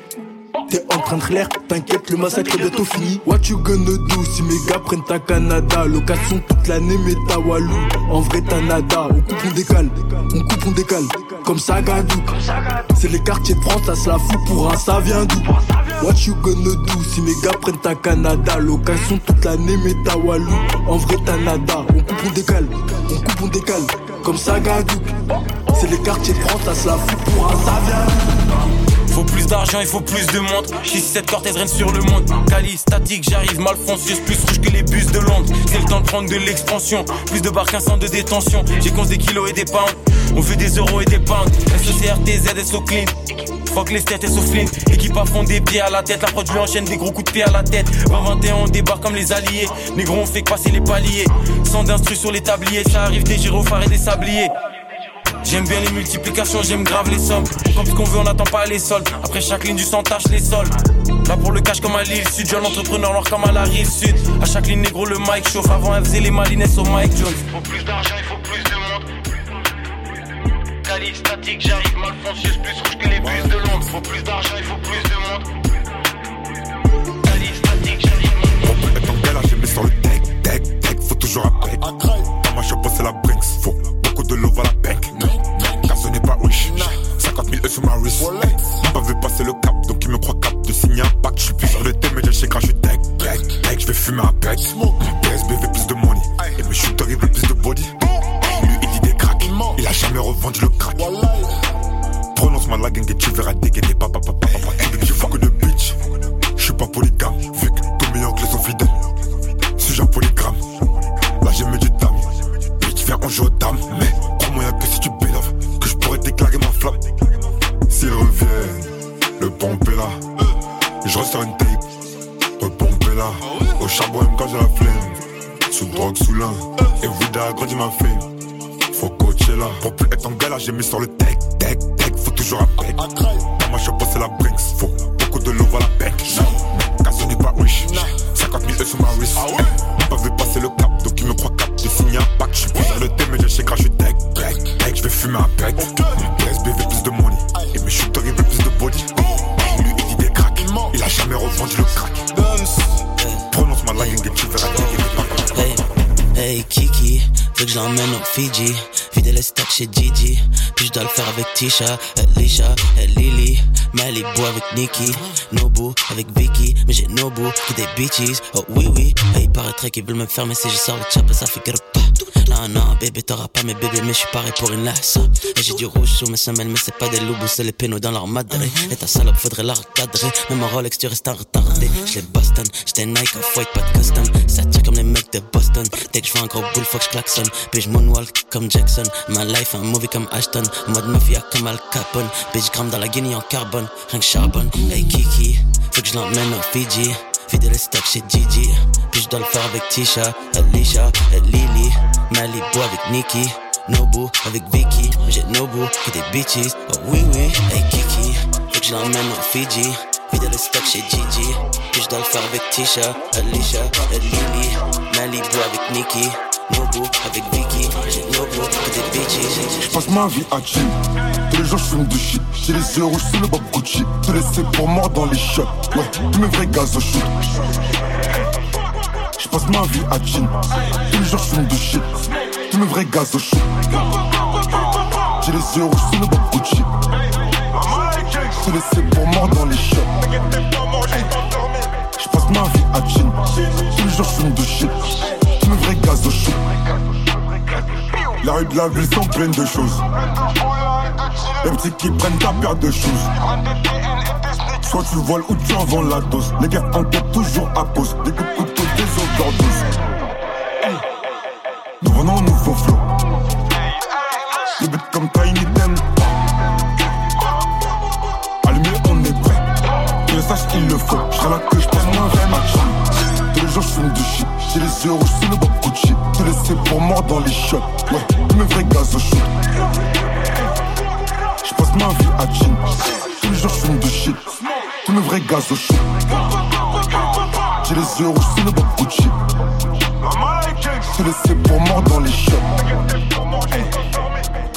T'es en train de l'air, t'inquiète, le massacre est bientôt fini. What you gonna do si mes gars prennent ta Canada? Location toute l'année, mais ta Walou. En vrai, t'as nada. On coupe, on décale. On coupe, on décale. Comme ça, gadou. C'est les quartiers de France, ça se la fout pour un ça vient d'où? What you gonna do si mes gars prennent ta Canada? Location toute l'année, mais ta Walou. En vrai, t'as nada. On coupe, on décale. On coupe, on décale. Comme ça, gadou. C'est les quartiers de France, ça se la fout pour un ça vient? Faut plus d'argent, il faut plus de montres. J'ai cette cortèse règne sur le monde. Cali, statique, j'arrive, malfoncieuse, plus rouge que les bus de Londres. C'est le temps de prendre de l'expansion. Plus de bar qu'un centre de détention. J'ai compte des kilos et des pounds. On veut des euros et des pounds. SOCRTZ, SO clean. Fuck les têtes et soufflines. Équipe à fond des pieds à la tête. La prod lui enchaîne des gros coups de pied à la tête. 20-21, on débarque comme les alliés. Négro, on fait passer les paliers. Sans d'instru sur les tabliers. Ça arrive des gyrophares et des sabliers. J'aime bien les multiplications, j'aime grave les sommes. Comme ce qu'on veut, on n'attend pas les soldes. Après chaque ligne du sang tâche les sols. Là pour le cash comme à l'île sud, jeune entrepreneur noir comme à la rive sud. À chaque ligne négro, le mic chauffe. Avant, elle faisait les malinesses au Mike Jones. Faut plus d'argent, il faut plus de monde. Cali statique, j'arrive mal foncieux, plus rouge que les bus de Londres. Faut plus d'argent, il faut plus de monde. Cali statique, j'arrive mal foncieux. Être en galère, j'ai mis sur le deck, deck, deck, faut toujours après. 50 000 sur ma wrist. Pas vu passer le cap, donc il me croit cap de signer un pack. Je suis plus sur le thème, mais j'ai chez je deck, deck, deck, je vais fumer un bec. PSB veut plus de money, et mes shooters ils veulent plus de body. Lui il dit des cracks, il a jamais revendu le crack. Prononce-moi la gang et tu verras dégainer papa papa papa. Je fuck de bitch, je suis pas polygame, vu que tous mes oncles sont fidèles. Suis-je un polygramme Là j'ai mis du dame, bitch viens on joue aux dames, mais crois-moi y'a que si tu bélaves que je pourrais déclarer ma flamme. S'ils reviennent, le pompe est là. Je ressors une tape, le pompe est là. Au charbon, même quand j'ai la flemme. Sous drogue, sous l'un. Et Vida a grandi ma fame. Faut coacher là. Pour plus être en galère, j'ai mis sur le tech, tech, tech. Faut toujours un bec. Dans ma shop, c'est la Brinks. Faut beaucoup de love à la bec. Caso n'est pas riche. 50 000 sur ma wrist. Pas vu passer le cap, donc il me croit cap. J'ai signé un pack. J'suis plus sur le thème, mais j'ai chez je suis deck, deck, deck. J'vais fumer un bec. Que je l'emmène au Fiji. Vider les stacks chez Gigi. Puis je dois le faire avec Tisha, Elisha, et Lily. Malibu avec Nikki, Nobu avec Vicky. Mais j'ai Nobu qui des bitches. Oh oui, oui. Hey, il paraîtrait qu'ils veulent me faire, mais si je sors le chap, ça fait pas. Non, non, bébé, t'auras pas mes bébés, mais je suis paré pour une laisse. Et j'ai du rouge sous mes semelles, mais c'est pas des loups, c'est les pénaux dans leur madré. Et ta salope, faudrait la recadrer. Même en Rolex, tu restes un retardé. J'l'ai Boston, j't'ai Nike, off-white, pas de custom. Ça tire comme les mecs de Boston. Dès que j'vois un gros boule, faut que j'klaxonne. Puis j'moonwalk comme Jackson. Ma life, un movie comme Ashton. Mode mafia comme Al Capone. Bitch, gramme dans la Guinée en carbone. Rien que charbonne. Hey Kiki, faut que je l'emmène au Fiji. Vider les stocks chez Gigi. Puis je dois le faire avec Tisha, Alicia, Lily. Malibu avec Nikki. Nobu avec Vicky. J'ai Nobu que des bitches. Oh oui, oui. Hey Kiki, faut que je l'emmène au Fiji. Vider les stocks chez Gigi. Puis je dois le faire avec Tisha, Alicia, Lily. Malibu avec Nikki. Nobu avec Vicky. J'ai Nobu bitches. J'passe ma vie à chill. Tous les jours j'fume du shit. J'ai les yeux rouges sous le bob Gucci. Te laisser pour mort dans les shots. Ouais, tous mes vrais gaz au shoot. J'passe ma vie à chill. Tous les jours j'fume du shit. Tous mes vrais gaz au shoot. J'ai les yeux rouges sous le bob Gucci. Te laisser pour mort dans les shots. J'passe ma vie à chill. Tous les jours j'fume du shit. Tous mes vrais gaz au shoot. La rue de la ville sont pleines de choses. Les petits qui prennent ta paire de choses. Soit tu voles ou tu en vends la dose. Les gars enquêtent toujours à cause des coups de couteau, des overdoses. Nous venons au nouveau flow. Les bêtes comme Tiny Dem. Allumé, on est prêt. Que le sache, il le faut. J'serai là que j'passe moins vrai match. Tous les jours j'fume du shit. J'ai les yeux rouges sous le bob Gucci. Te laisser pour mort dans les shots. Ouais, tous mes vrais gaz au shoot. J'passe ma vie à jean. Tous les jours j'fume du shit. Tous mes vrais gaz au shoot. J'ai les yeux rouges sous le bob Gucci. Te laisser pour mort dans les shots.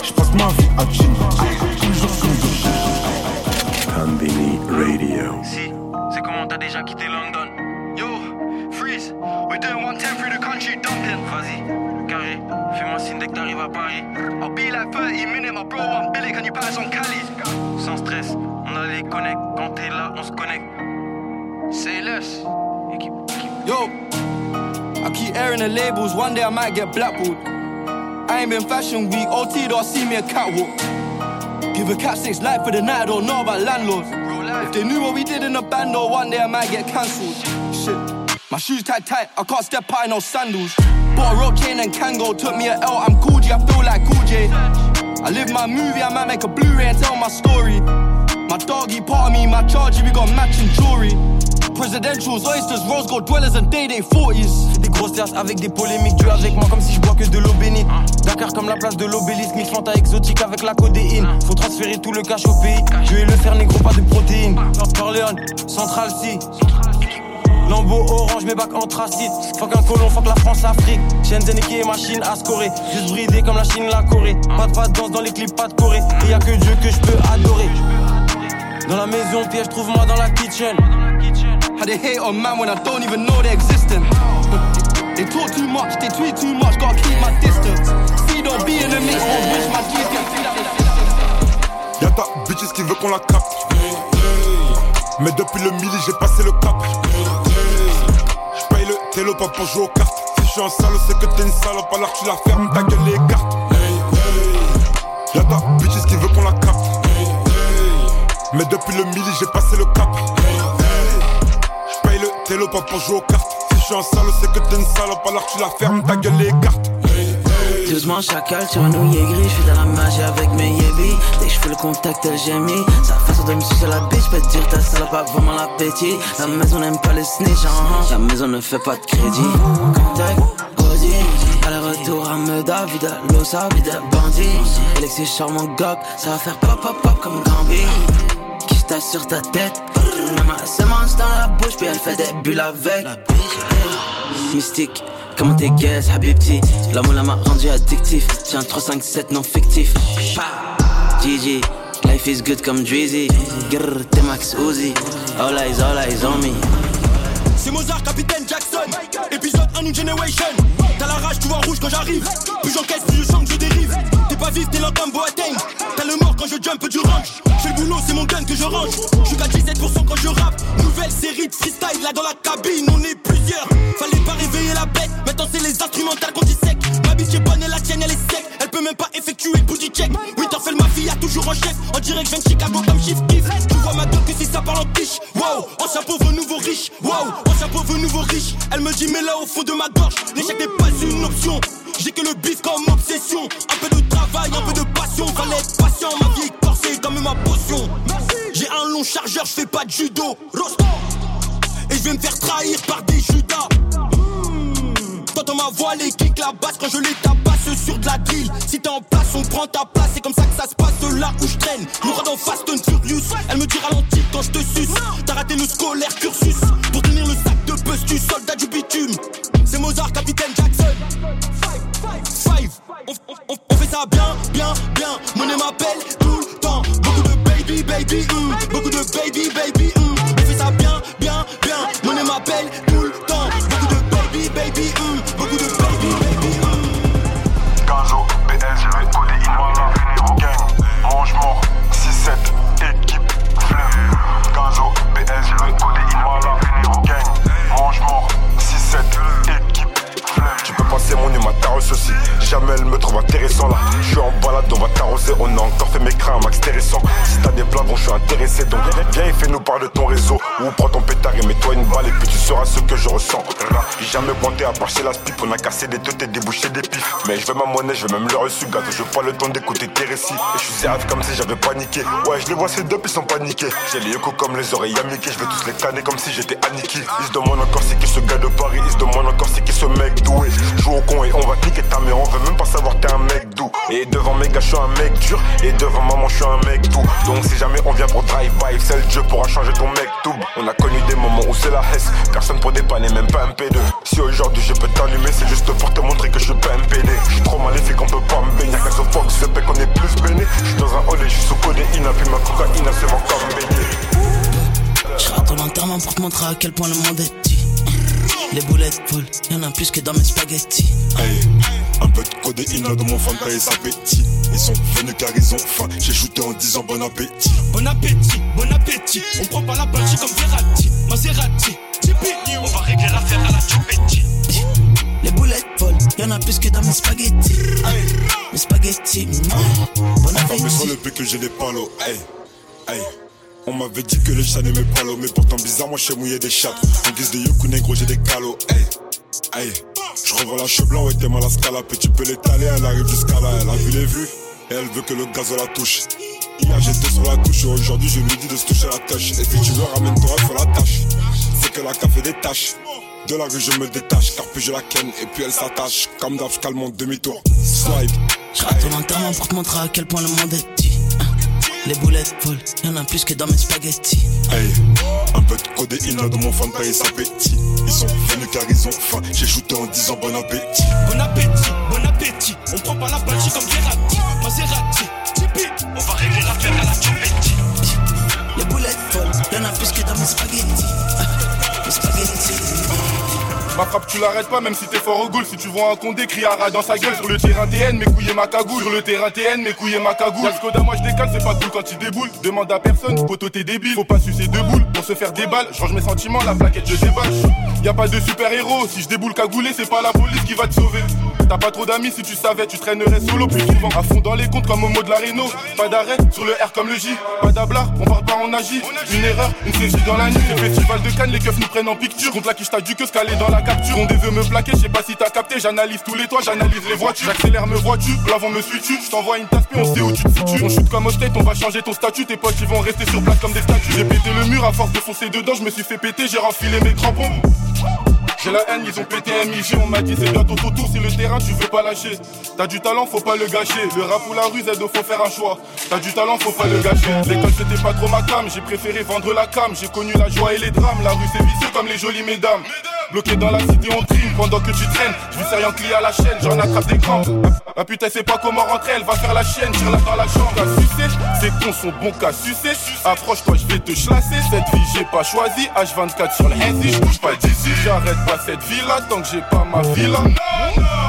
J'passe ma vie à jean. Tous les jours j'fume du shit. Combini Radio. Si, c'est comment t'as déjà quitté London. Yo, freeze, we're doing 110 through the country dumping. Vas-y, carré, fais-moi signe dès que t'arrives à Paris. I'll be like 30 minutes, my bro, I'm Billy, can you pass on Cali? Sans stress, on a les connects. Quand t'es là, on se connecte. Say less. Équipe, équipe. Yo, I keep airing the labels, one day I might get blackballed. I ain't been fashion week, OT I see me a catwalk. Give a cat six life for the night, I don't know about landlords. If they knew what we did in the band, though, one day I might get cancelled. Shit, my shoes tight tight, I can't step in no sandals. Bought a rope chain and Kango, took me a L, I'm cool G, I feel like J. I live my movie, I might make a Blu-ray and tell my story. My doggy part of me, my charge, we got matching jewelry. Presidentials, oysters, rose gold dwellers and day day 40s. Des grosses terres avec des polémiques, tu avec moi comme si je bois que de l'eau bénite. Dakar comme la place de l'obélisque, mix fanta exotique avec la codéine. Faut transférer tout le cash au pays. Je vais le faire négro, pas de protéines. Corleone, Central C. Lambeau orange, mes bacs anthracite. Fuck un colon, fuck la France, Afrique. Shenzhen qui est machine à scorer. Juste bridé comme la Chine, la Corée. Pas de pas de danse dans les clips, pas de Corée. Et y a que Dieu que je peux adorer. Dans la maison, piège, trouve-moi dans la kitchen. How they hate on man when I don't even know they're existing. [laughs] They talk too much, they tweet too much, gotta keep my distance. See, don't be in the mix, won't wish my G's can see that. Y'a ta bitches qui veut qu'on la capte. Mais depuis le mili, j'ai passé le cap. J'paye le pas pour jouer aux cartes. Si je suis un salaud, c'est que t'es une salope, alors tu la fermes, ta gueule les cartes. Y'a ta bitches qui veut qu'on la capte. Mais depuis le mili, j'ai passé le cap. J'paye le télo pas pour jouer aux cartes. Si je suis un salaud, c'est que t'es une salope, alors tu la fermes, ta gueule les cartes. Doucement chacal sur un nouillet gris, suis dans la magie avec mes yébis. Dès que je fais le contact elle gémit. Sa façon de me sucer la bitch, peut dire ta salope a vraiment l'appétit La maison n'aime pas les snitch, uh-huh. la maison ne fait pas de crédit. Contact, Audi, aller-retour à Meda, vida, Losa, vida, bandit Alexis charmant gog, ça va faire pop pop pop comme Gambi Qui sur ta tête? Maman se mange dans la bouche puis elle fait des bulles avec. Mystique Comment t'es guess, Habibti L'amour m'a rendu addictif. J'ai un 357 non fictif GG Life is good comme Drizzy. Grrr, t'es Max Uzi. All eyes, all eyes on me C'est Mozart, capitaine Jackson. Épisode 1 New Generation. T'as la rage, tu vois rouge quand j'arrive. Plus j'encaisse, plus je que je dérive. T'es pas vif, t'es lent comme Boateng. T'as le mort quand je jump du range. Fais le boulot, c'est mon gun que je range. Je suis qu'à 17% quand je rappe. Nouvelle série de freestyle là dans la cabine, on est plusieurs. Fallait pas réveiller la bête. Maintenant c'est les instrumentales qu'on sec. Ma bitch est bonne et la tienne elle est sec. Elle peut même pas effectuer le booty check. Winterfell, ma fille a toujours en chef. En direct, je viens de Chicago comme Chief Keef. Tu vois ma gueule que si ça parle en quiche. Wow, ancien pauvre, nouveau riche. Wow, ancien pauvre, nouveau riche. Elle me dit, mais là au fond de ma gorge, l'échec n'est pas une option. J'ai que le bif comme obsession. Un peu de travail, un peu de passion. Fallait être patient, ma vie est corsée comme ma potion. J'ai un long chargeur, je fais pas de judo. Et je vais me faire trahir par des judas. T'entends ma voix, les kicks, la basse quand je les tabasse sur de la drill. Si t'es en place, on prend ta place. C'est comme ça que ça se passe là où je traîne. Nous dans Fast and Furious. Elle me dit ralentis quand je te suce. T'as raté le scolaire cursus. Pour tenir le sac de buzz soldat du bitume. C'est Mozart, capitaine Jackson. Five. On, on- on fait ça bien, bien, bien. Monnaie m'appelle tout le temps. Beaucoup de baby, baby, hum. Beaucoup de baby, baby, hum. On fait ça bien, bien, bien. Monnaie m'appelle tout. Mon numéro, tarosse aussi. Me trouve intéressant là. Je suis en balade, on va t'arroser. On a encore fait mes crins, max intéressant. Si t'as des bon, je suis intéressé. Donc viens et fais-nous part de ton réseau. Ou prends ton pétard et mets-toi une balle et puis tu sauras ce que je ressens. Jamais pointé à part chez la pipe. On a cassé des et débouché des pifs. Mais je veux ma monnaie, je veux même le reçu. Gaz, je veux pas le temps d'écouter tes récits. Et je suis comme si j'avais paniqué. Ouais, je les vois ces deux, ils sont paniqués. J'ai les échos comme les oreilles Mickey. Je vais tous les canner comme si j'étais Aniki. Ils se demandent encore c'est qui ce gars de Paris. Ils se demandent encore c'est qui ce mec doué. Joue au con et on va te niquer ta mère. On veut même pas savoir t'es un mec doux. Et devant mes gars, je suis un mec dur. Et devant maman, je suis un mec doux. Donc si jamais on vient pour drive-by, le Dieu pourra changer ton mec tout. On a connu des moments où c'est la hesse. Personne pour dépanner, même pas un P2. Si aujourd'hui je peux t'allumer, c'est juste pour te montrer que je suis pas un PD. Je suis trop maléfique, on peut pas me baigner. Qu'à ce Fox, je qu'on est plus béné. Je suis dans un hall et je suis sous codéine. Puis ma cocaïne, c'est mon corps baigné. Je rate ton enterrement pour te montrer à quel point le monde est Les boulettes volent, y'en a plus que dans mes spaghettis Hey, un peu de codéine dans mon fanta et appétit. Ils sont venus car ils ont faim. J'ai shooté en disant bon appétit. Bon appétit, bon appétit. On prend pas la banshee comme Verratti. Maserati, Tipeee. On va régler l'affaire à la Chupetti. Les boulettes volent, y'en a plus que dans mes spaghettis Ah, Mes spaghettis, mm, bon Enfin, mais sur appétit le que j'ai des palos. Hey, hey. On m'avait dit que les chats n'aimaient pas l'eau, mais pourtant bizarre, moi je sais mouiller des chattes. En guise de yoku négro, j'ai des calots. Hey, hey. Je revois la cheveux blanc, ouais, t'es mal à scalap. Et tu peux l'étaler, elle arrive jusqu'à là, elle a vu les vues. Et elle veut que le gaz la touche. Hier j'étais sur la touche, aujourd'hui je me dis de se toucher la touche. Et si tu veux, ramène-toi sur la tâche. C'est que la café des tâches. De la rue je me détache, car plus je la ken et puis elle s'attache. Comme d'hab, je mon demi-tour. J'rate ton enterrement pour te montrer à quel point le monde est petit. Les boulettes volent, y'en a plus que dans mes spaghettis. Hey, un peu de codéine dans mon fanta et s'appétit. Ils sont venus car ils ont faim. J'ai shooté en disant bon appétit. Bon appétit, bon appétit. On prend pas la balle comme Verratti. Maserati, Tipeee. On va régler l'affaire à la choppetti. Les boulettes volent, y'en a plus que dans mes spaghettis. Ma frappe, tu l'arrêtes pas, même si t'es fort au goal. Si tu vois un condé, crie à dans sa gueule. Sur le terrain TN, mes couilles ma cagoule. Sur le terrain TN, mes couilles ma cagoule. Y'a Skoda, moi je décale, c'est pas cool quand il déboule. Demande à personne, poteau t'es débile. Faut pas sucer deux boules pour se faire des balles. Change mes sentiments, la plaquette je déballe. Y a pas de super héros. Si je déboule cagoulé, c'est pas la police qui va te sauver. T'as pas trop d'amis, si tu savais, tu traînerais solo plus souvent. À fond dans les comptes comme au mot de la Renault. Pas d'arrêt sur le R comme le J. Pas d'abla, on parle pas, on agit. Une erreur, une saisie dans la nuit. C'est festival de Cannes, les keufs nous prennent en picture. Contre la quiche, t'as du que scaler dans la capture. On veut me plaquer, je sais pas si t'as capté. J'analyse tous les toits, j'analyse les voitures. J'accélère, me vois-tu? L'avant me suis-tu Je t'envoie une tasse, on sait où tu te situes. On shoot comme state, on va changer ton statut. Tes potes, ils vont rester sur place comme des statues. J'ai pété le mur à force de foncer dedans, je me suis fait péter, j'ai renfilé mes crampons. J'ai la haine, ils ont pété MIG, on m'a dit c'est bientôt ton tour si le terrain tu veux pas lâcher. T'as du talent, faut pas le gâcher. Le rap ou la ruse, aide faut faire un choix. T'as du talent, faut pas le gâcher. L'école c'était pas trop ma cam, j'ai préféré vendre la cam. J'ai connu la joie et les drames. La rue c'est vicieux comme les jolies mesdames. Bloqué dans la cité, on trime pendant que tu traînes. Je vis rien client à la chaîne, j'en attrape des crampes. La putain, sait pas comment rentrer, elle va faire la chienne. Tire-la dans la chambre, à sucer. C'est con, son bon qu'à sucer. Approche-toi, je vais te chlasser. Cette vie, j'ai pas choisi. H24 sur le je bouge pas d'ici. J'arrête pas cette vie-là tant que j'ai pas ma villa.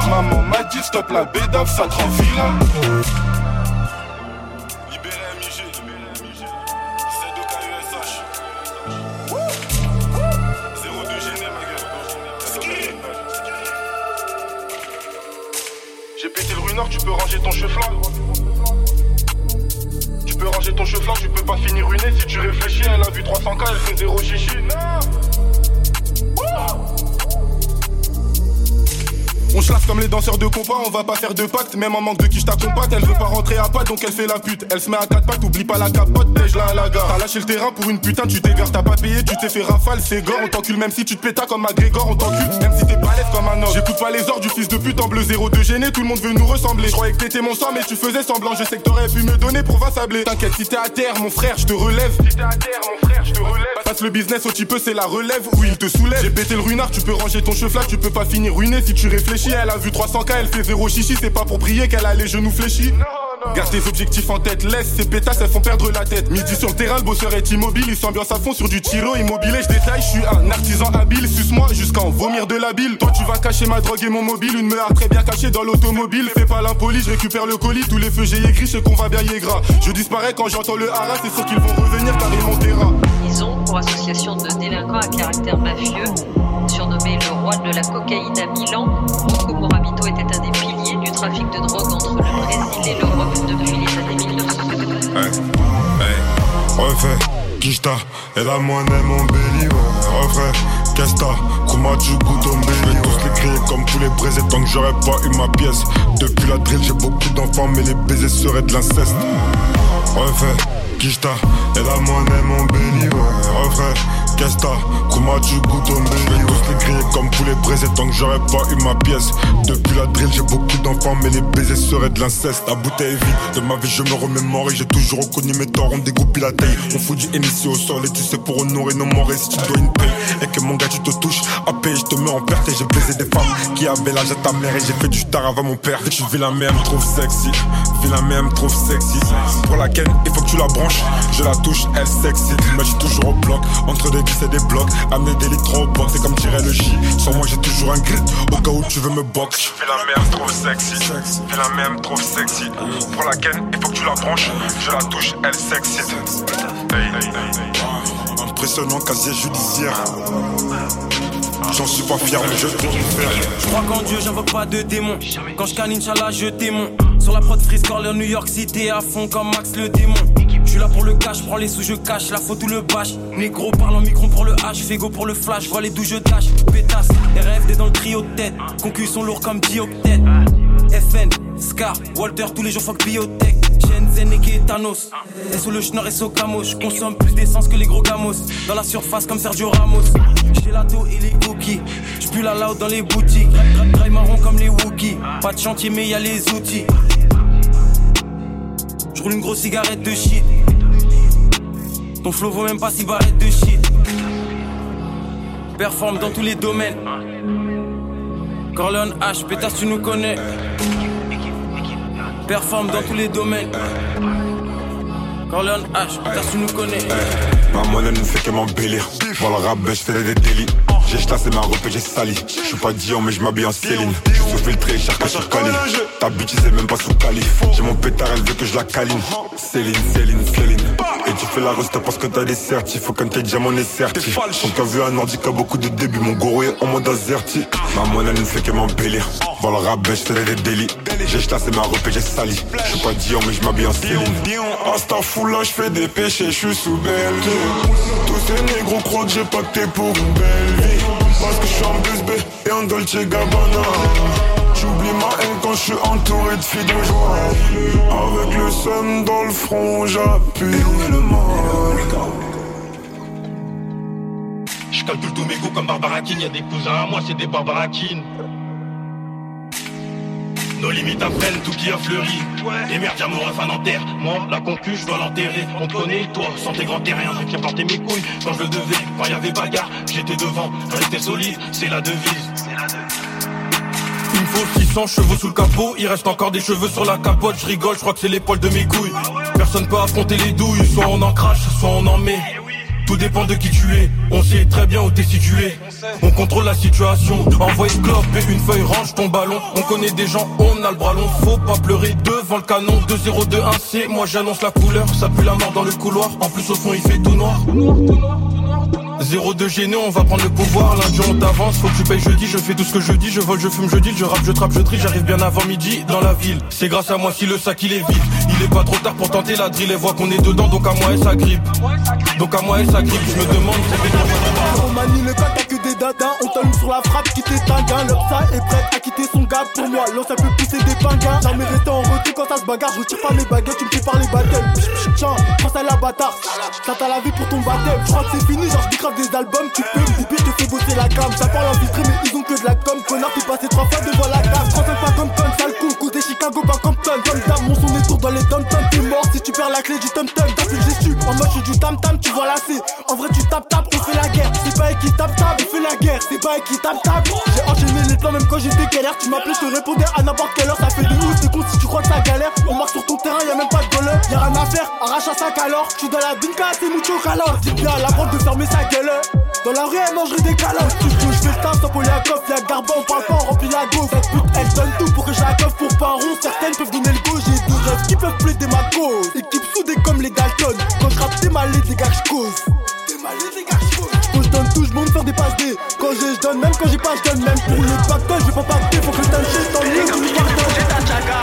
Maman m'a dit stop la bédave, ça te rend vilain. J'ai pété le ruineur, tu peux ranger ton chevlan. Tu peux ranger ton chevlan, tu peux pas finir ruiné si tu réfléchis. Elle a vu 300k, elle fait zéro chichi. On chasse comme les danseurs de compas, on va pas faire de pacte, même en manque de qui je t'accompagne. Elle veut pas rentrer à pas donc elle fait la pute. Elle se met à quatre pattes, oublie pas la capote, la à la gare. T'as lâché le terrain pour une putain, tu t'égares, t'as pas payé, tu t'es fait rafale, c'est gore. On t'encule même si tu te pétas comme McGregor, on t'encule même si t'es balèze comme un homme. J'écoute pas les ordres du fils de pute en bleu zéro de gêné, tout le monde veut nous ressembler. Je croyais que t'étais mon sang, mais tu faisais semblant. Je sais que t'aurais pu me donner pour va sabler. T'inquiète, si t'es à terre, mon frère, je te relève. Si t'es à terre, mon frère, je te relève. Passe le business au petit peu, c'est la relève où il te soulève. J'ai pété le ruinard, tu peux ranger ton cheveu tu peux pas finir ruiné si tu réfléchis. Elle a vu 300 elle fait zéro chichi, c'est pas pour prier qu'elle a les genoux fléchis. Garde tes objectifs en tête, laisse ces pétasses, elles font perdre la tête. Midi sur le terrain, le bosseur est immobile, il s'ambiance à fond sur du tiro immobilier. Je détaille, je suis un artisan habile, suce-moi jusqu'à en vomir de la bile. Toi, tu vas cacher ma drogue et mon mobile, une meurtre très bien cachée dans l'automobile. Fais pas l'impoli, je récupère le colis, tous les feux j'ai écrit, je qu'on va bien y gras. Je disparais quand j'entends le haras, c'est sûr qu'ils vont revenir car ils montera. Ils ont pour association de délinquants à caractère mafieux, de la cocaïne à Milan, Rocco Morabito était un des piliers du trafic de drogue entre le Brésil et l'Europe depuis les années 1900. Hey, hey, refais, Kishta, et la monnaie mon belly, ouais, refais, Kesta, Kuma tu goûtes au belly, tous les crier comme tous les braisés tant que j'aurais pas eu ma pièce. Depuis la drill, j'ai beaucoup d'enfants, mais les baisers seraient de l'inceste. Refais, Kishta, et la monnaie mon belly, ouais, refais, Kesta, Kuma tu goûtes au belly, tous les crier comme tous les braisés tant que j'aurais pas eu ma pièce. Depuis la drill, j'ai beaucoup d'enfants, mais les baisers seraient de l'inceste. La bouteille est vide, de ma vie je me remémore et j'ai toujours reconnu mes torts, on dégoupille la taille. On fout du NSC au sol et tu sais pour honorer nos morts si tu dois une paye et que mon gars tu te touches, à payer je te mets en perte et j'ai baisé des femmes qui avaient l'âge à ta mère et j'ai fait du star avant mon père. Tu vis la même, trouve sexy, vis la même, trouve sexy. Pour laquelle il faut que tu la branches, je la touche, elle sexy. Mais je toujours au bloc, entre des 10 et des blocs, amener des litres au box, c'est comme tirer le J. Sur moi j'ai toujours un grit, au cas où tu veux me box. Fais la même, trouve sexy, fais la même, trouve sexy. Pour laquelle il faut que tu la branches, je la touche, elle sexy. Hey, hey, hey. Impressionnant casier judiciaire. J'en suis pas fier, mais je le faire. Je crois qu'en Dieu, j'invoque pas de démon. Quand je canne, Inch'Allah, je témoin. Sur la prod Freeze New York City, à fond comme Max le démon. Je suis là pour le cash, prends les sous, je cache. La faute ou le bâche. Négro parle en micron pour le H. Fego pour le flash, vois les d'où je tâche. Pétasse, RFD dans le trio de tête. Concus sont lourds comme dioctète. FN, Scar, Walter, tous les jours fuck biotech. Shenzhen et Thanos. Et sous le schnorr et sous camo, je consomme plus d'essence que les gros gamos. Dans la surface comme Sergio Ramos. J'ai l'auto et les cookies. J'pue la loud dans les boutiques. Drive marron comme les Wookiees. Pas de chantier, mais y les outils. J'roule une grosse cigarette de shit. Ton flow vaut même pas si barrette de shit. Performe dans tous les domaines. Corleone H, pétasse, tu nous connais. Performe dans tous les domaines. Corleone H, pétasse, tu nous connais. Ma monnaie ne fait que m'embellir. Pour le rap, je fais des délits. J'ai chassé ma robe et j'ai sali. Je suis pas Dion, mais je m'habille en Céline. Sous filtré, qu'à sur Cali. Ta bitch, c'est même pas sous Cali. J'ai mon pétard, elle veut que je la. Céline, Céline, Céline. Et tu fais la reste parce que t'as des certifs. Faut qu'un tes diamant est certif. On t'a vu un a beaucoup de débuts. Mon goro est en mode azerti. Ma monnaie ne fait que m'embellir. Pour le rap, je des délits. J'ai chassé ma et j'ai sali. Je pas Dion, mais je m'habille en Céline. Asta là, je fais des péchés, je suis sous belle Tous ces négros croient que j'ai pacté pour une belle vie. Parce que je suis en B et en Dolce Gabbana. J'oublie ma haine quand je suis entouré de filles de joie. Avec le seum dans le front, j'appuie. le mal Je calcule tous mes goûts comme Barbara King. Y'a des cousins à moi, c'est des Barbara King. Nos limites apprennent tout qui a fleuri. Et merde, y'a mon ref à Nanterre. Moi, la concu, je dois l'enterrer. On te connaît, toi, sans tes grands terriens. Qui a porté mes couilles quand je le devais. Quand y avait bagarre, j'étais devant. Rester solide, c'est la devise. Il me faut 600 cheveux sous le capot, il reste encore des cheveux sur la capote, je rigole, je crois que c'est l'épaule de mes couilles. Personne peut affronter les douilles, soit on en crache, soit on en met. Tout dépend de qui tu es, on sait très bien où t'es situé. On contrôle la situation, envoie une clope et une feuille, range ton ballon. On connaît des gens, on a le bras long, faut pas pleurer devant le canon. 2-0-2-1-C, moi j'annonce la couleur, ça pue la mort dans le couloir. En plus au fond il fait tout noir. 0-2 gêné, on va prendre le pouvoir. Lundi on t'avance, faut que tu payes jeudi. Je fais tout ce que je dis, je vole, je fume, je deal, je rappe, je trappe, je trie. J'arrive bien avant midi dans la ville. C'est grâce à moi si le sac il est vide. Il est pas trop tard pour tenter la drill. Elle voit qu'on est dedans, donc à moi elle s'agrippe. Donc à moi elle s'agrippe. Je me demande, c'est On des t'allume sur la frappe qui t'éteint. L'Opsa est prête à quitter son gars pour moi. L'ancien peut pousser des pinguins. Jamais resté en retour quand ça se bagarre. Je retire pas mes baguettes, tu me fais par les. Tiens, pense à la bâtard. Ça t'a la vie pour ton baptême. Je crois que c'est fini, genre je grave des albums. Tu peux me je te fais bosser la cam. Ça parle en mais ils ont que de la com. Connard, t'es passé trois fois devant la cave. Français pas comme Con, sale con. Côté Chicago, pas Mon son est dans les dom T'es mort si tu perds la clé du tom tom. T'as plus gestu. En mode, je suis du tam tam, tu vois la. En vrai, tu tapes tap, on fait la guerre. C'est pas équitable, table, on fait la guerre. C'est pas équitable, table. J'ai enchaîné les plans, même quand j'étais galère. Tu m'appelais, je te répondais à n'importe quelle heure. Ça fait de ouf, c'est con si tu crois que ça galère. On marche sur ton terrain, y'a même pas de goleur. Y'a rien à faire, arrache un sac alors. Tu dans la dinka, c'est mucho calor. Dis bien à la vente de fermer sa gueule. Dans la rue, elle mangerait des calottes. Tu je fais le taf sans Poliakov. Y'a pas, la elle donne tout pour que je la pour pas. Certaines peuvent le. J'ai deux rêves qui peuvent plaider ma cause. Équipe soudée comme les Dalton. Quand je rappe, t'es malé, des gars, je cause. T'es malé, des gars, je cause. Quand je donne tout, je monte faire des passes D. Quand j'ai, je donne, même quand j'ai pas, je donne. Même pour le pactole, je vais pas pacter. Faut que je donne juste en ligne.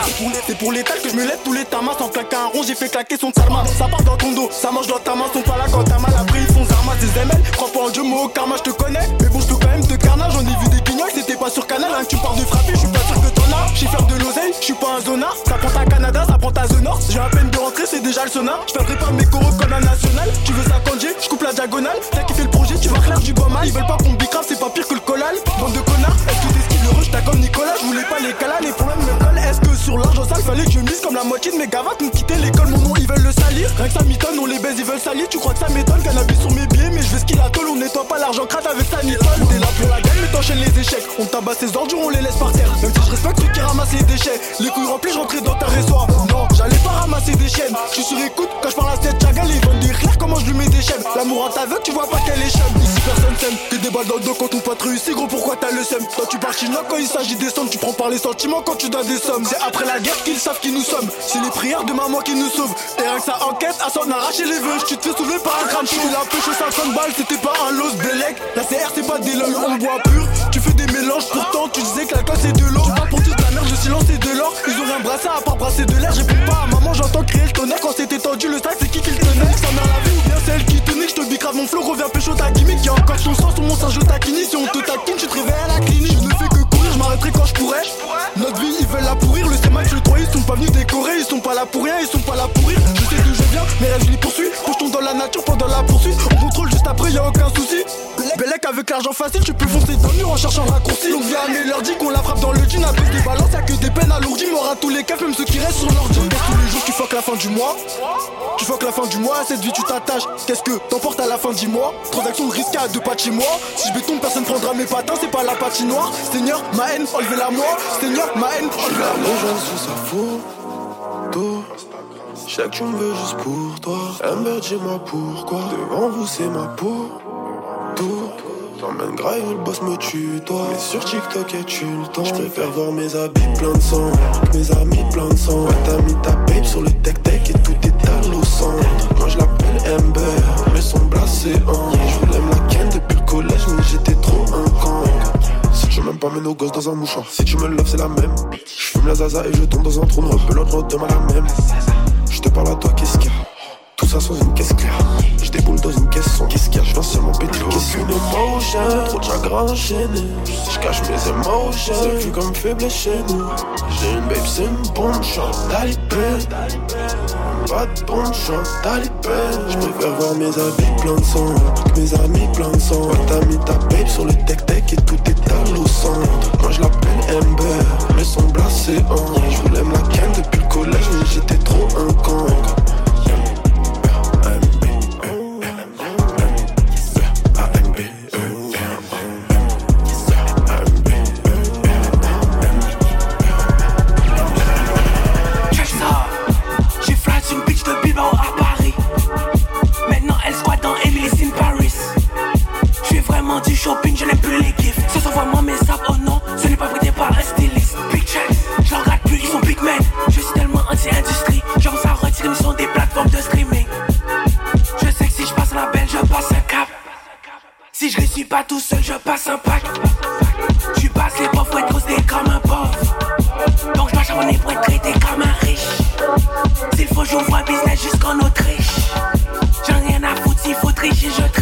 C'est pour les- C'est pour l'état que je me lève tous les tamas sans claquer un rond. J'ai fait claquer son tarma. Ça part dans ton dos, ça mange dans ta main. Sont pas là quand t'as mal après, ils font zarma des ML. Crois pas en Dieu, moi au karma, je te connais. Mais bon, je peux quand même te carnage. J'en ai vu des guignols, c'était pas sur canal. Hein, tu parles de frapper, je suis pas sûr que t'en. J'sais faire de l'oseille, je suis pas un zonard. Ça prend ta Canada, ça prend ta The North. J'ai à peine de rentrer, c'est déjà le sonar. Je ferai pas mes coraux comme un national. Tu veux ça je coupe la diagonale. T'as kiffé le projet, tu vas clair du bois mal. Ils veulent pas qu'on bicrave, c'est pas pire que le collal. Bande de connards, est-ce que t'esquives le rush T'as comme Nicolas, je voulais pas les calas, les problèmes me collent. Est-ce que sur l'argent sale, fallait que je mise comme la moitié de mes gavates nous quitter l'école, mon nom, ils veulent le salir. Rien que ça m'étonne, on les baise, ils veulent salir. Tu crois que ça m'étonne, cannabis sur mes billets, mais je veux ce qu'il a on nettoie pas l'argent crade avec sa nitole. T'es là pour la gagne, mais t'enchaînes les échecs. On tabasse ces ordures, on les laisse par terre. Même si je respecte ceux qui ramassent les déchets. Les couilles remplies, je rentrais dans ta résoir. Non, j'allais pas ramasser des chaînes. Je suis sur écoute quand je parle à cette chagal, ils veulent dire clair comment je lui mets des chaînes. L'amour en t'aveugle, tu vois pas qu'elle est chum. Ici personne s'aime, que des balles dans le dos quand ton pote réussit, gros pourquoi t'as le seum? Toi tu pars chinois quand il s'agit des sommes, tu prends par les sentiments quand tu donnes des sommes. C'est après la guerre qu'ils savent qui nous sommes. C'est les prières de maman qui nous sauvent. Et rien que ça enquête, à s'en arracher les vœux. Tu te fais soulever par un crâne chaud. La pêche aux 50 balles, c'était pas un los Bélec. La CR c'est pas des lols, on boit pur. Tu fais des mélanges, pourtant tu disais que la classe c'est de l'eau. Pour tous de la merde, le silence c'est de l'or. Ils ont rien brassé à part brasser de l'air. J'écoute pas à maman, j'entends crier le tonnerre quand c'était tendu. Le sac c'est qui qui le tenait? Ça mère la vie ou bien celle qui tenait? Je te bicrave mon flow, reviens pécho ta gimmick. Y'a encore ton sang sur mon singe, je taquine. Si on te taquine, tu te réveilles à la clinique. Je ne fais que courir, je m'arrêterai quand je pourrais venus décorer, ils sont pas là pour rien, ils sont pas là pour rire. Je sais d'où je viens, mes rêves je les poursuis. Quand je tombe dans la nature pendant la poursuite, on contrôle juste après, y a aucun souci. Bellec avec l'argent facile, tu peux foncer dans le mur en cherchant un raccourci. Donc viens leur dit qu'on la frappe dans le jean avec des balances, y'a que des peines alourdies. M'aura tous les cas, même ceux qui restent sur l'ordi. Tous les jours, tu fuck la fin du mois? Tu fuck la fin du mois, à cette vie tu t'attaches. Qu'est-ce que t'emportes à la fin du mois? Transaction risquée à deux pas de chez moi. Si je béton, personne prendra mes patins, c'est pas la patinoire. Seigneur, ma haine, enlevez-la moi. Seigneur, ma haine, enlevez-la moi. Les gens sous sa photo. Je sais que tu me veux juste pour toi. Amber, dis-moi pourquoi. Devant vous, c'est ma peau. Tout. T'emmènes grave, le boss me tue, toi. Mais sur TikTok, et tu le temps. Je préfère voir mes habits plein de sang. Mes amis plein de sang. Ouais, t'as mis ta babe sur le tech-tech et tout est à au centre. Moi, je l'appelle Amber, mais son blasé en. Je voulais me la ken depuis le collège, mais j'étais trop un con. Si tu m'aimes pas, mets nos gosses dans un mouchoir. Si tu me love, c'est la même. Je fume la zaza et je tombe dans un trou noir. Pelote, demain la même. Je te parle à toi, qu'est-ce qu'il y a? Ça sans une caisse claire. Je déboule dans une caisse sans qu'est-ce qu'il y a Je viens seulement péter le caisse. Une émotion, trop de chagrin enchaîné. Je cache mes émotions, c'est plus comme faible chez nous. J'ai une babe, c'est une bombe, je suis talibé. Pas de bombe, je suis talibé. Je préfère voir mes habits plein de sang, que mes amis plein de sang. T'as mis ta babe sur le tech-tech et tout est à au centre. Moi je l'appelle Amber, mais son blasé en. Je voulais la ken depuis le collège, mais j'étais trop un con. Je du shopping, je n'aime plus les gifs. Ce sont vraiment mes sables, oh non, ce n'est pas prêté par un styliste. Big checks, je regarde plus, ils sont big men. Je suis tellement anti-industrie, j'avance à retirer, ils sont des plateformes de streaming. Je sais que si je passe la belle, je passe un cap. Si je réussis pas tout seul, je passe un pack. Je passe les pauvres, faut être trusté comme un pauvre. Donc je dois charbonner pour être traité comme un riche. S'il faut, j'ouvre un business jusqu'en Autriche. J'en ai rien à foutre, s'il faut tricher, je